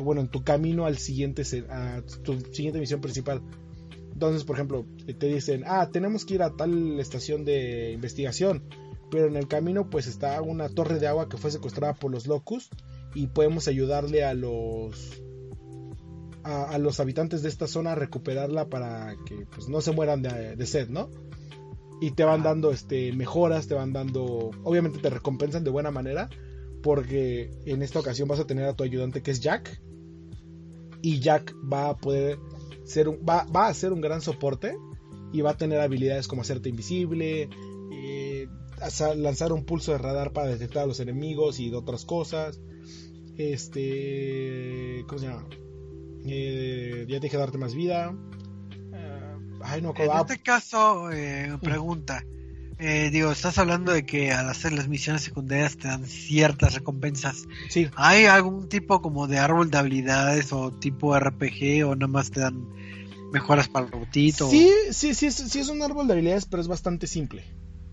bueno, en tu camino al siguiente, a tu siguiente misión principal. Entonces, por ejemplo, te dicen, ah, tenemos que ir a tal estación de investigación, pero en el camino pues está una torre de agua que fue secuestrada por los locus y podemos ayudarle a los a, los habitantes de esta zona a recuperarla para que pues no se mueran de, de sed, ¿no? Y te van dando este mejoras, te van dando, obviamente te recompensan de buena manera, porque en esta ocasión vas a tener a tu ayudante que es Jack y Jack va a poder ser un, va, a ser un gran soporte y va a tener habilidades como hacerte invisible, eh, lanzar un pulso de radar para detectar a los enemigos y de otras cosas. Este, ¿cómo se llama? Eh, ya te dije darte más vida. Eh, ay, no, en este caso, pregunta. Eh, digo, estás hablando de que al hacer las misiones secundarias te dan ciertas recompensas. Sí. ¿Hay algún tipo como de árbol de habilidades o tipo RPG o nada más te dan mejoras para el robotito? Sí, sí, sí, sí, es un árbol de habilidades, pero es bastante simple.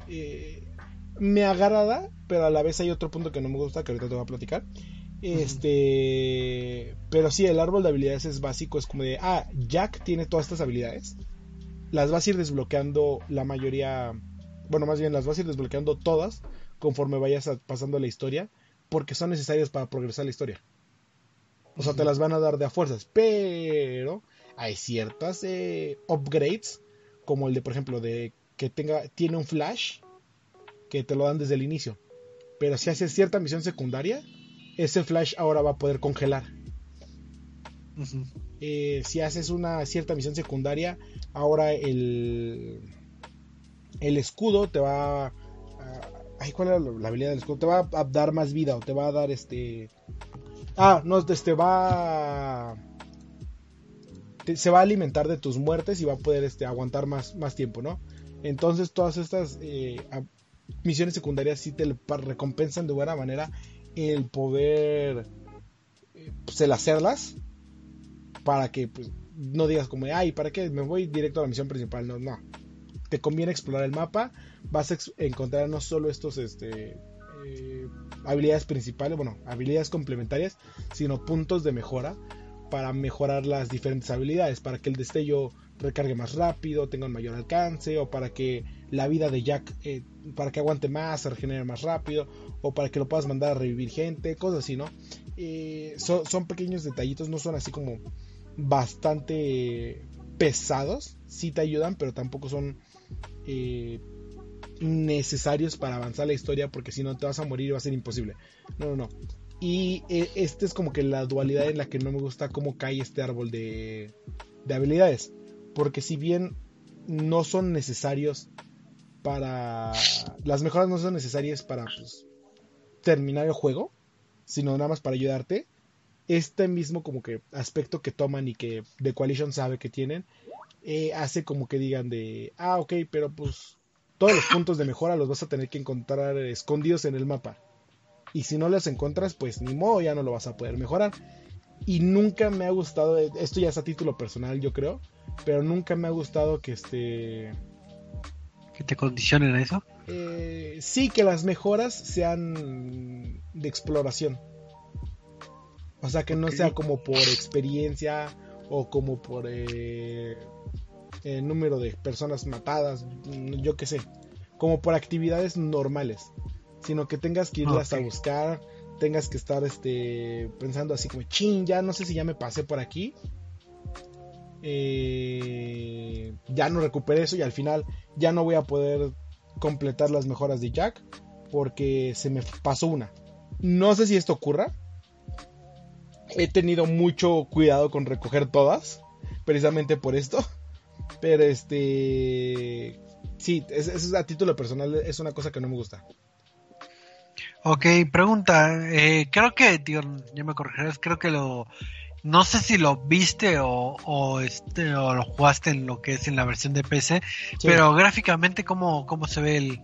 Eh, me agrada, pero a la vez hay otro punto que no me gusta, que ahorita te voy a platicar. Este, pero sí, el árbol de habilidades es básico, es como de, ah, Jack tiene todas estas habilidades. Las vas a ir desbloqueando la mayoría bueno, más bien las vas a ir desbloqueando todas conforme vayas pasando la historia, porque son necesarias para progresar la historia. O sea, te las van a dar de a fuerzas, pero hay ciertas eh, upgrades, como el de, por ejemplo, de que tenga, tiene un flash, que te lo dan desde el inicio. Pero si haces cierta misión secundaria, ese flash ahora va a poder congelar. Eh, si haces una cierta misión secundaria, ahora el el escudo te va a... Ay, ¿cuál era la habilidad del escudo? Te va a dar más vida o te va a dar este... Ah, no, este va... se va a alimentar de tus muertes y va a poder este, aguantar más, más tiempo, ¿no? Entonces todas estas eh, misiones secundarias sí te recompensan de buena manera el poder eh, pues, hacerlas para que pues, no digas como, ay, ¿para qué? Me voy directo a la misión principal. No, no. Te conviene explorar el mapa. Vas a encontrar no solo estos este, eh, habilidades principales, bueno, habilidades complementarias, sino puntos de mejora para mejorar las diferentes habilidades, para que el destello recargue más rápido, tenga un mayor alcance, o para que la vida de Jack, eh, para que aguante más, se regenere más rápido, o para que lo puedas mandar a revivir gente, cosas así, ¿no? Eh, son, pequeños detallitos, no son así como bastante pesados, sí te ayudan, pero tampoco son eh, necesarios para avanzar la historia, porque si no te vas a morir y va a ser imposible. No, no, no. Y este es como que la dualidad en la que no me gusta cómo cae este árbol de, de habilidades. Porque si bien no son necesarios para... Las mejoras no son necesarias para pues, terminar el juego, sino nada más para ayudarte. Este mismo como que aspecto que toman y que The Coalition sabe que tienen, eh, hace como que digan de, ah, ok, pero pues todos los puntos de mejora los vas a tener que encontrar escondidos en el mapa. Y si no los encuentras, pues ni modo, ya no lo vas a poder mejorar. Y nunca me ha gustado, esto ya es a título personal, yo creo, pero nunca me ha gustado que este... ¿Que te condicionen a eso? Eh, sí, que las mejoras sean de exploración. O sea, que no sea como por experiencia o como por eh, el número de personas matadas, yo qué sé, como por actividades normales, sino que tengas que irlas a buscar, tengas que estar este pensando así como, chin, ya no sé si ya me pasé por aquí, eh, ya no recuperé eso y al final ya no voy a poder completar las mejoras de Jack porque se me pasó una. No sé si esto ocurra. He tenido mucho cuidado con recoger todas, precisamente por esto. Pero este... Sí, es, a título personal, es una cosa que no me gusta. Ok, pregunta. Eh, creo que, tío, ya me corregirás, creo que lo no sé si lo viste o, este o lo jugaste en lo que es en la versión de PC, pero gráficamente cómo, cómo se ve el,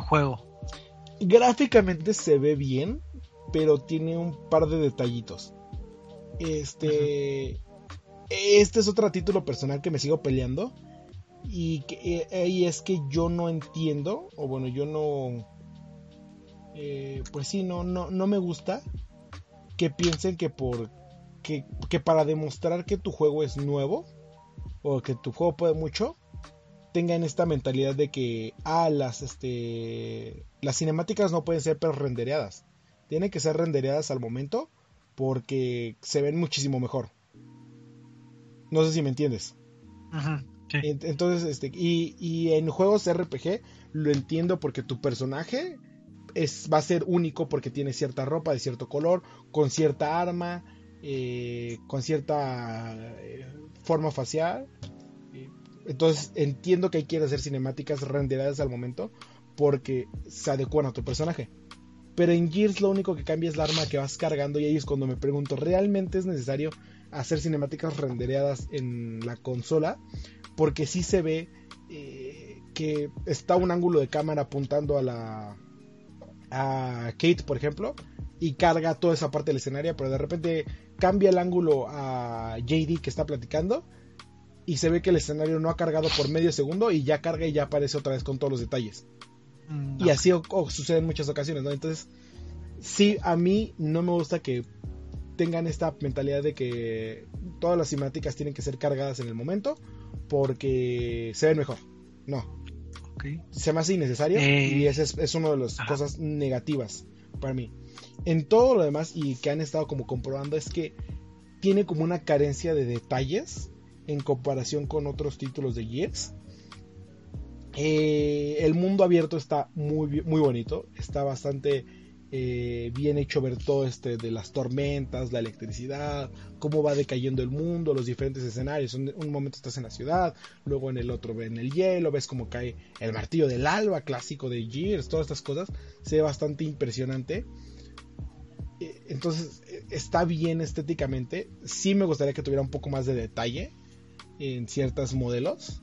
juego. Gráficamente se ve bien, pero tiene un par de detallitos. Este este es otro título personal que me sigo peleando y, que, eh, es que yo no entiendo o bueno yo no eh, pues sí no no no me gusta que piensen que por que, para demostrar que tu juego es nuevo o que tu juego puede mucho, tengan esta mentalidad de que ah, las este las cinemáticas no pueden ser pero rendereadas. Tienen que ser rendereadas al momento porque se ven muchísimo mejor. No sé si me entiendes. Entonces, este, y, y, en juegos RPG lo entiendo porque tu personaje va a ser único porque tiene cierta ropa de cierto color, con cierta arma, eh, con cierta eh, forma facial. Entonces entiendo que hay que hacer cinemáticas renderadas al momento porque se adecuan a tu personaje. Pero en Gears lo único que cambia es la arma que vas cargando y ahí es cuando me pregunto, ¿realmente es necesario hacer cinemáticas rendereadas en la consola? Porque si se ve eh, que está un ángulo de cámara apuntando a la a Kate, por ejemplo, y carga toda esa parte del escenario, pero de repente cambia el ángulo a JD que está platicando y se ve que el escenario no ha cargado por medio segundo y ya carga y ya aparece otra vez con todos los detalles. Mm, y así sucede en muchas ocasiones, ¿no? Entonces, sí, a mí no me gusta que tengan esta mentalidad de que todas las cinemáticas tienen que ser cargadas en el momento porque se ven mejor. No. Se me hace innecesario y eh, esa es, es una de las cosas negativas para mí. En todo lo demás y que han estado como comprobando es que tiene como una carencia de detalles en comparación con otros títulos de Gears. Eh, el mundo abierto está muy, muy bonito, está bastante eh, bien hecho ver todo este de las tormentas, la electricidad, cómo va decayendo el mundo, los diferentes escenarios. Un, un momento estás en la ciudad, luego en el otro en el hielo, ves cómo cae el martillo del alba clásico de Gears, todas estas cosas. Se ve bastante impresionante entonces está bien estéticamente. Sí me gustaría que tuviera un poco más de detalle en ciertos modelos.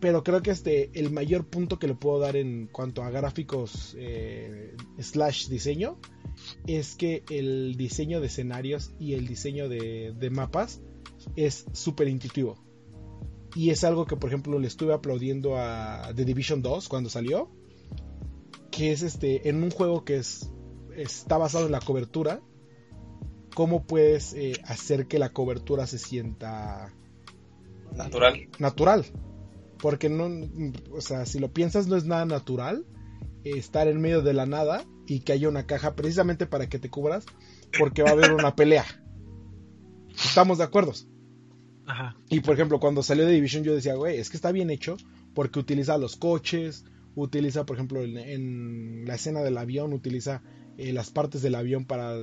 Pero creo que este el mayor punto que le puedo dar en cuanto a gráficos eh, slash diseño es que el diseño de escenarios y el diseño de, de mapas es súper intuitivo. Y es algo que, por ejemplo, le estuve aplaudiendo a The Division 2 cuando salió. Que es este, en un juego que es, está basado en la cobertura. ¿Cómo puedes eh, hacer que la cobertura se sienta natural? Natural. Porque no, o sea, si lo piensas, no es nada natural eh, estar en medio de la nada y que haya una caja precisamente para que te cubras, porque va a haber una pelea. ¿Estamos de acuerdo? Y por ejemplo, cuando salió de Division yo decía, güey, es que está bien hecho porque utiliza los coches, utiliza, por ejemplo, en, la escena del avión, utiliza eh, las partes del avión para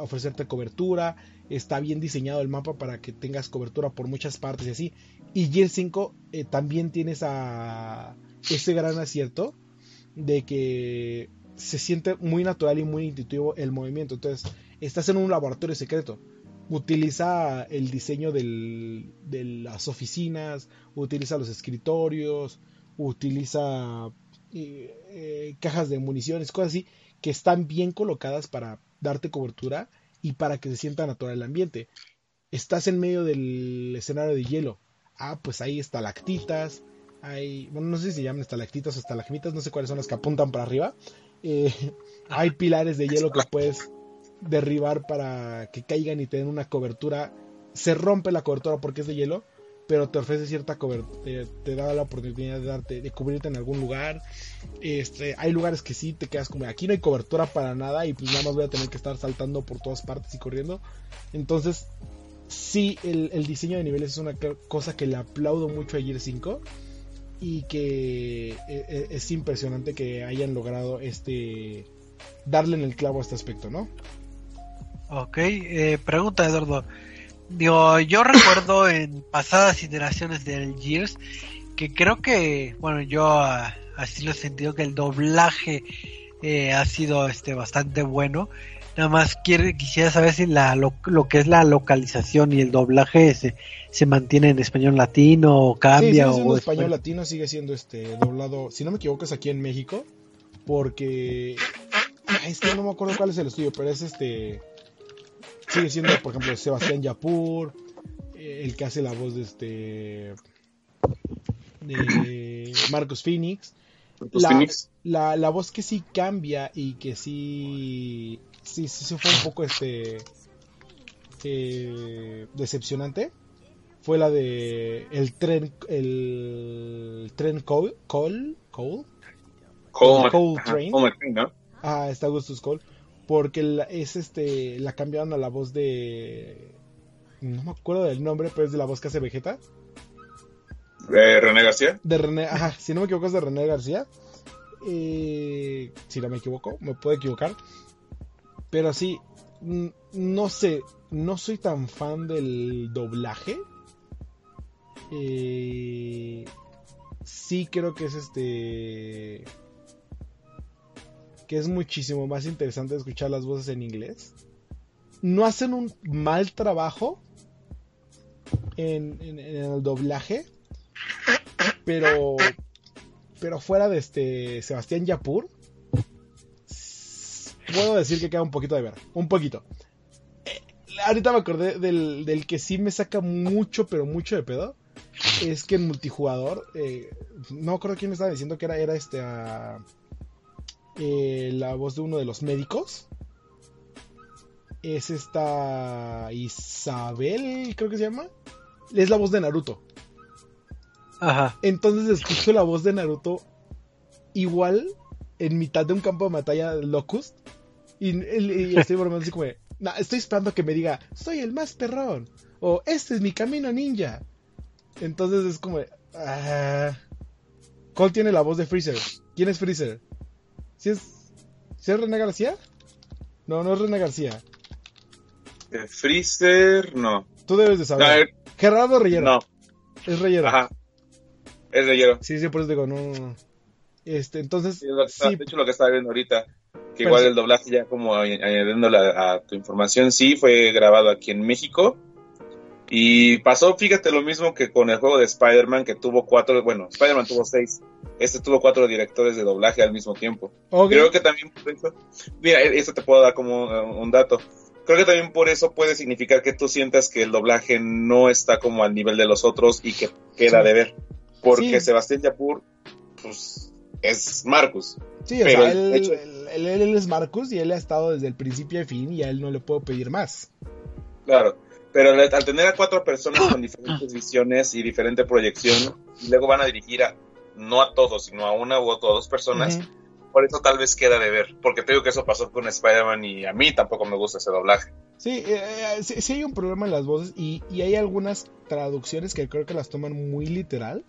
ofrecerte cobertura, está bien diseñado el mapa para que tengas cobertura por muchas partes y así. Y Gear 5 eh, también tiene esa, ese gran acierto de que se siente muy natural y muy intuitivo el movimiento. Entonces, estás en un laboratorio secreto utiliza el diseño de las oficinas, utiliza los escritorios, utiliza eh, cajas de municiones, cosas así, que están bien colocadas para darte cobertura y para que se sienta natural el ambiente. Estás en medio del escenario de hielo. Ah, pues hay estalactitas, hay, bueno, no sé si se llaman estalactitas o estalagmitas, no sé cuáles son las que apuntan para arriba. Eh, hay pilares de hielo que puedes derribar para que caigan y te den una cobertura. Se rompe la cobertura porque es de hielo, pero te ofrece cierta cobertura, te, da la oportunidad de darte, de cubrirte en algún lugar. Este, hay lugares que sí te quedas como aquí no hay cobertura para nada y pues nada más voy a tener que estar saltando por todas partes y corriendo. Entonces, sí, el, diseño de niveles es una cosa que le aplaudo mucho a Gear 5 y que e, e, es impresionante que hayan logrado este darle en el clavo a este aspecto, ¿no? Ok, eh, pregunta Eduardo. Digo, yo recuerdo en pasadas iteraciones del Gears que creo que, bueno, yo ah, así lo he sentido que el doblaje eh, ha sido este bastante bueno. Nada más quiere, quisiera saber si la, lo, que es la localización y el doblaje se, se mantiene en español latino o cambia. o español latino sigue siendo este doblado, si no me equivoco es aquí en México, porque este no me acuerdo cuál es el estudio, pero es este sigue siendo, por ejemplo, Sebastián Yapur, eh, el que hace la voz de este de Marcos Phoenix. La, la, voz que sí cambia y que sí sí, sí, fue un poco este eh, decepcionante fue la de el tren el tren Cole Cole Cole Cole, Train. Ah está Augustus Cole porque la, es este la cambiaron a la voz de no me acuerdo del nombre, pero es de la voz que hace Vegeta. ¿De René García? De René, ajá, si no me equivoco es de René García. Eh, si no me equivoco, me puedo equivocar. Pero sí, no sé, no soy tan fan del doblaje. Eh, sí creo que es este que es muchísimo más interesante escuchar las voces en inglés. No hacen un mal trabajo en, el doblaje, pero, pero fuera de este Sebastián Yapur, puedo decir que queda un poquito de ver, un poquito. Eh, ahorita me acordé del, que sí me saca mucho, pero mucho de pedo. Es que en multijugador, eh, no acuerdo quién me estaba diciendo que era, era este eh, la voz de uno de los médicos. Es esta Isabel, creo que se llama. Es la voz de Naruto. Ajá. Entonces escucho la voz de Naruto igual en mitad de un campo de batalla Locust. Y, estoy bromeando así como estoy esperando que me diga, soy el más perrón. O este es mi camino ninja. Entonces es como, ah, ¿cuál tiene la voz de Freezer? ¿Quién es Freezer? ¿Sí es, es René García? No, no es René García. Eh, Freezer, no. Tú debes de saber. Gerardo Reyero. No. Es Reyero. Ajá. Es Reyero. Sí, sí, por eso digo, no. Este, entonces. Sí, De hecho, lo que estaba viendo ahorita, que igual el doblaje, ya como añadiendo a tu información, sí, fue grabado aquí en México. Y pasó, fíjate, lo mismo que con el juego de Spider-Man, que tuvo cuatro, bueno, Spider-Man tuvo seis, este tuvo cuatro directores de doblaje al mismo tiempo. Creo que también por eso, mira, e-, esto te puedo dar como uh, un dato. Creo que también por eso puede significar que tú sientas que el doblaje no está como al nivel de los otros y que queda de ver. Porque Sebastián Yapur, pues, es Marcus. Sí, o sea, él, él es Marcus y él ha estado desde el principio a fin y a él no le puedo pedir más. Claro. Pero al tener a cuatro personas con *gasps* diferentes visiones y diferente proyección, y luego van a dirigir a, no a todos, sino a una u otra dos personas, por eso tal vez queda de ver. Porque te digo que eso pasó con Spider-Man y a mí tampoco me gusta ese doblaje. Sí, eh, eh, sí, hay un problema en las voces y, y hay algunas traducciones que creo que las toman muy literal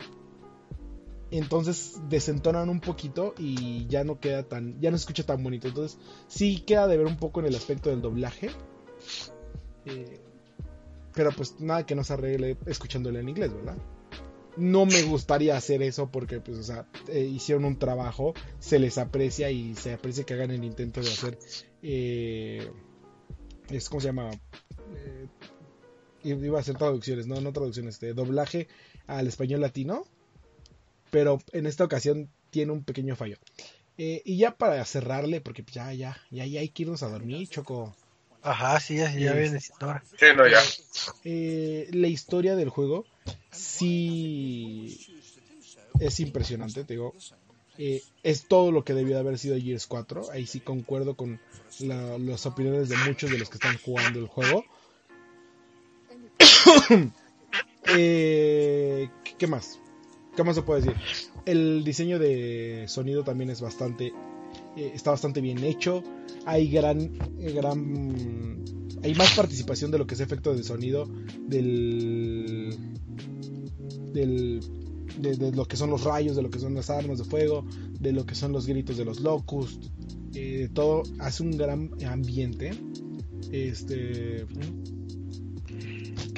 entonces desentonan un poquito y ya no queda tan, ya no se escucha tan bonito. Entonces sí queda de ver un poco en el aspecto del doblaje. Eh, pero pues nada que no se arregle escuchándole en inglés, ¿verdad? No me gustaría hacer eso porque, pues, o sea, eh, hicieron un trabajo, se les aprecia y se aprecia que hagan el intento de hacer, eh, es como se llama, eh, iba a hacer traducciones, no, no traducciones, de doblaje al español latino, pero en esta ocasión tiene un pequeño fallo. y ya para cerrarle, porque ya, ya, ya, ya hay que irnos a dormir, Choco. Ajá, sí, ya, ya viene ahora. Sí, no, ya. Eh, la historia del juego sí es impresionante, te digo. Eh, es todo lo que debió de haber sido Gears 4. Ahí sí concuerdo con las opiniones de muchos de los que están jugando el juego. *coughs* eh, ¿Qué más? ¿Qué más se puede decir? El diseño de sonido también es bastante eh, está bastante bien hecho. Hay gran, eh, gran, hay más participación de lo que es efecto de sonido del, del de, lo que son los rayos, de lo que son las armas de fuego, de lo que son los gritos de los locust, eh, todo hace un gran ambiente. Este,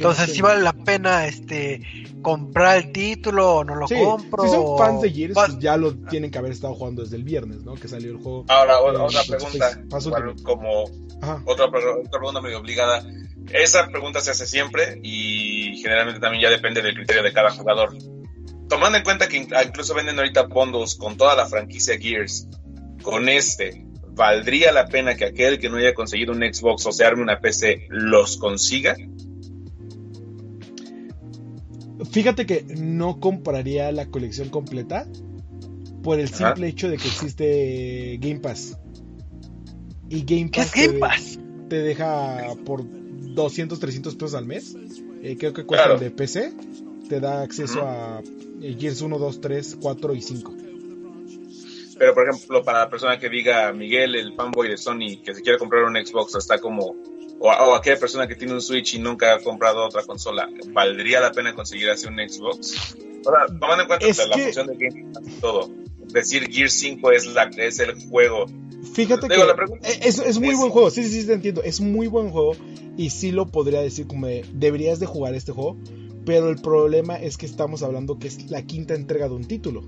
entonces, si vale la pena este comprar el título o no lo compro. Si son fans de Gears, pues ya lo tienen que haber estado jugando desde el viernes, ¿no? Que salió el juego. Ahora, otra pregunta. como otra, pregunta medio obligada. Esa pregunta se hace siempre y generalmente también ya depende del criterio de cada jugador. Tomando en cuenta que incluso venden ahorita bundles con toda la franquicia Gears, con este, ¿valdría la pena que aquel que no haya conseguido un Xbox o se arme una PC los consiga? Fíjate que no compraría la colección completa por el simple hecho de que existe Game Pass. Y Game Pass, ¿Qué es Game Pass? Te, deja por 200, 300 pesos al mes. Eh, creo que cuesta el de PC. Te da acceso a eh, Gears 1, 2, 3, 4 y 5. Pero, por ejemplo, para la persona que diga Miguel, el fanboy de Sony, que se quiere comprar un Xbox, está como o, aquella persona que tiene un Switch y nunca ha comprado otra consola, ¿valdría la pena conseguir así un Xbox? Ahora, tomando en cuenta la función de Game y todo, decir Gear 5 es, la, es el juego. Fíjate que es, muy buen juego, sí, sí, sí, te entiendo, es muy buen juego y sí lo podría decir como deberías de jugar este juego, pero el problema es que estamos hablando que es la quinta entrega de un título.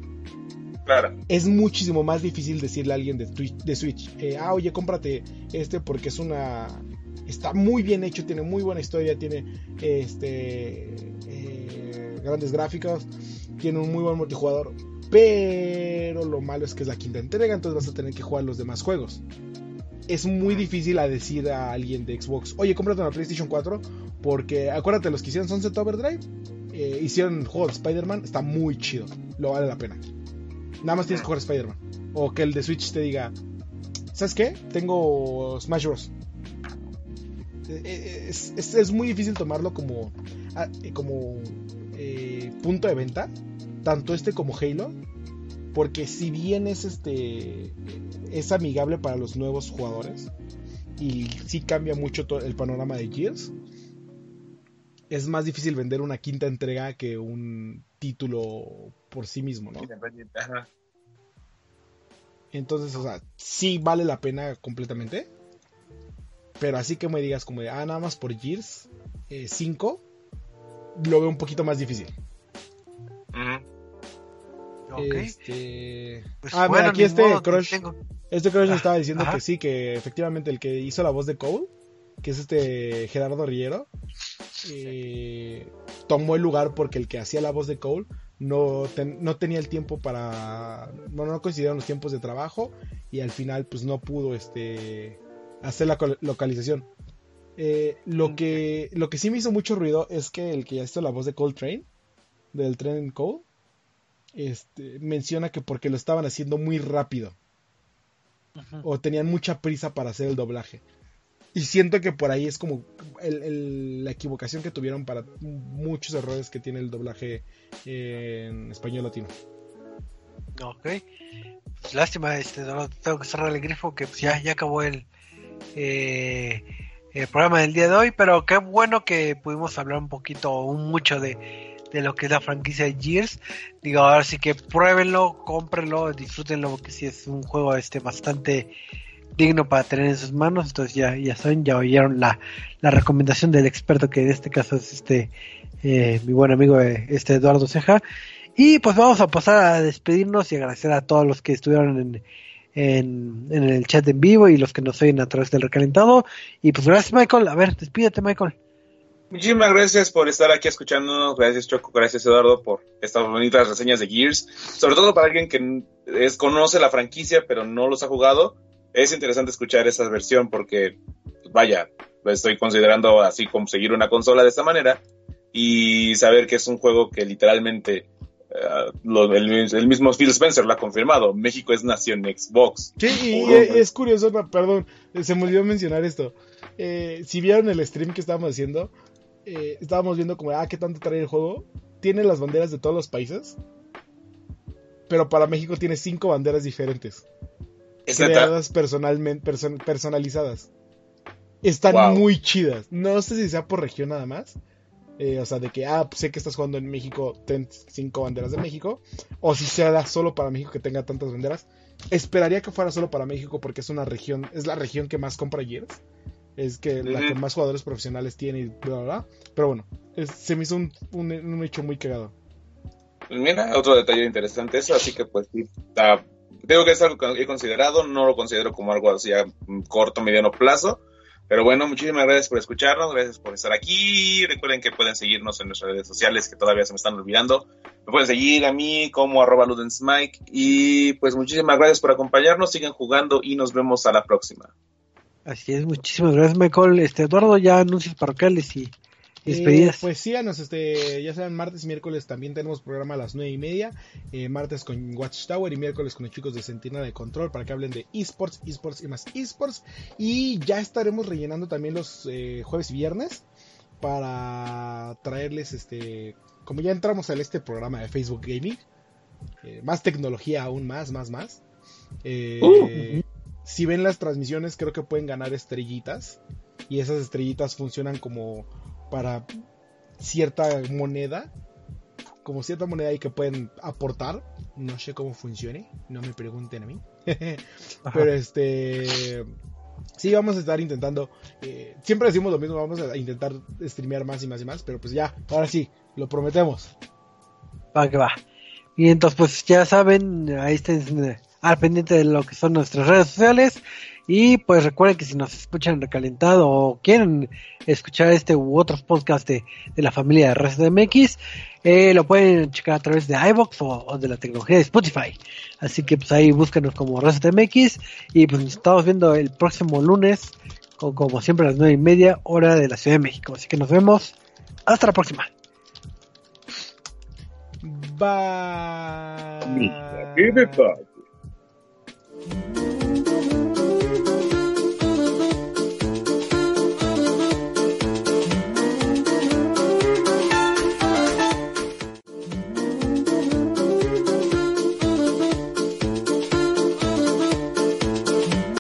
Claro. Es muchísimo más difícil decirle a alguien de, de Switch, eh, ah, oye, cómprate este porque es una está muy bien hecho, tiene muy buena historia, tiene este eh, grandes gráficos, tiene un muy buen multijugador, pero lo malo es que es la quinta entrega, entonces vas a tener que jugar los demás juegos. Es muy difícil a decir a alguien de Xbox, oye, cómprate una PlayStation 4, porque acuérdate, los que hicieron Sunset Overdrive, eh, hicieron juego de Spider-Man, está muy chido, lo vale la pena. Nada más tienes que jugar Spider-Man. O que el de Switch te diga, ¿sabes qué? Tengo Smash Bros. Eh, es, muy difícil tomarlo como, ah, como eh, punto de venta, tanto este como Halo, porque si bien es este es amigable para los nuevos jugadores y sí cambia mucho el panorama de Gears, es más difícil vender una quinta entrega que un título por sí mismo, ¿no? Entonces, o sea, sí vale la pena completamente. Pero así que me digas como de, ah, nada más por Gears 5, eh, lo veo un poquito más difícil. Este... Pues ah, bueno, aquí este Crush, este Crush ah, estaba diciendo que sí, que efectivamente el que hizo la voz de Cole, que es este Gerardo Riero, eh, tomó el lugar porque el que hacía la voz de Cole no, no tenía el tiempo para, bueno, no coincidieron los tiempos de trabajo y al final pues no pudo este, hacer la localización. Eh, lo, que, lo que sí me hizo mucho ruido es que el que ya hizo la voz de Cole Train, del tren Cole, este, menciona que porque lo estaban haciendo muy rápido. O tenían mucha prisa para hacer el doblaje. Y siento que por ahí es como la equivocación que tuvieron para muchos errores que tiene el doblaje en español latino. Ok. Pues lástima, este, tengo que cerrar el grifo que pues, ya, ya acabó el, eh, el programa del día de hoy, pero qué bueno que pudimos hablar un poquito o mucho de, de lo que es la franquicia de Gears. Digo, ahora sí que pruébenlo, cómprenlo, disfrútenlo, porque sí es un juego este bastante digno para tener en sus manos. Entonces ya, ya saben, ya oyeron la, la recomendación del experto que en este caso es este eh, mi buen amigo eh, este Eduardo Ceja. Y pues vamos a pasar a despedirnos y agradecer a todos los que estuvieron en, en, el chat en vivo y los que nos oyen a través del recalentado. Y pues gracias Michael. A ver, despídete Michael. Muchísimas gracias por estar aquí escuchándonos. Gracias Choco, gracias Eduardo por estas bonitas reseñas de Gears. Sobre todo para alguien que es, conoce la franquicia pero no los ha jugado es interesante escuchar esa versión porque, vaya, estoy considerando así como seguir una consola de esta manera y saber que es un juego que literalmente el, mismo Phil Spencer lo ha confirmado. México es nación Xbox. Sí, y es curioso, perdón, se me olvidó mencionar esto. Eh, si vieron el stream que estábamos haciendo, eh, estábamos viendo como, ah, ¿qué tanto trae el juego? Tiene las banderas de todos los países, pero para México tiene cinco banderas diferentes creadas personalmente, personalizadas. Están muy chidas. No sé si sea por región nada más. Eh, o sea, de que, ah, sé que estás jugando en México, ten cinco banderas de México. O si sea solo para México que tenga tantas banderas. Esperaría que fuera solo para México porque es una región, es la región que más compra Gears. Es que la que más jugadores profesionales tiene y bla, bla, bla. Pero bueno, se me hizo un, un, hecho muy cagado. Pues mira, otro detalle interesante eso, así que pues sí, está Digo que es algo que he considerado, no lo considero como algo así a corto, mediano plazo. Pero bueno, muchísimas gracias por escucharnos, gracias por estar aquí. Recuerden que pueden seguirnos en nuestras redes sociales que todavía se me están olvidando. Me pueden seguir a mí como arroba ludensmike. Y pues muchísimas gracias por acompañarnos, sigan jugando y nos vemos a la próxima. Así es, muchísimas gracias Michael. Este Eduardo, ya anuncios parroquiales y eh, pues síganos, este, ya saben, martes y miércoles también tenemos programa a las nueve y media. Eh, martes con Watchtower y miércoles con los chicos de Sentina de Control para que hablen de esports, esports y más esports. Y ya estaremos rellenando también los eh, jueves y viernes para traerles, este, como ya entramos a este programa de Facebook Gaming, más tecnología aún más, más, más. Uh. Si ven las transmisiones, creo que pueden ganar estrellitas. Y esas estrellitas funcionan como para cierta moneda, como cierta moneda ahí que pueden aportar. No sé cómo funcione, no me pregunten a mí. *laughs* Pero este. Sí, vamos a estar intentando. Eh, siempre decimos lo mismo, vamos a intentar streamear más y más y más. Pero pues ya, ahora sí, lo prometemos. Va que va. Y entonces, pues ya saben, ahí estén eh, al pendiente de lo que son nuestras redes sociales. Y pues recuerden que si nos escuchan recalentado o quieren escuchar este u otros podcasts de, la familia de Reset MX, eh, lo pueden checar a través de iVoox o, de la tecnología de Spotify. Así que pues ahí búscanos como Reset MX y pues nos estamos viendo el próximo lunes, como siempre a las nueve y media hora de la Ciudad de México. Así que nos vemos. Hasta la próxima. Bye.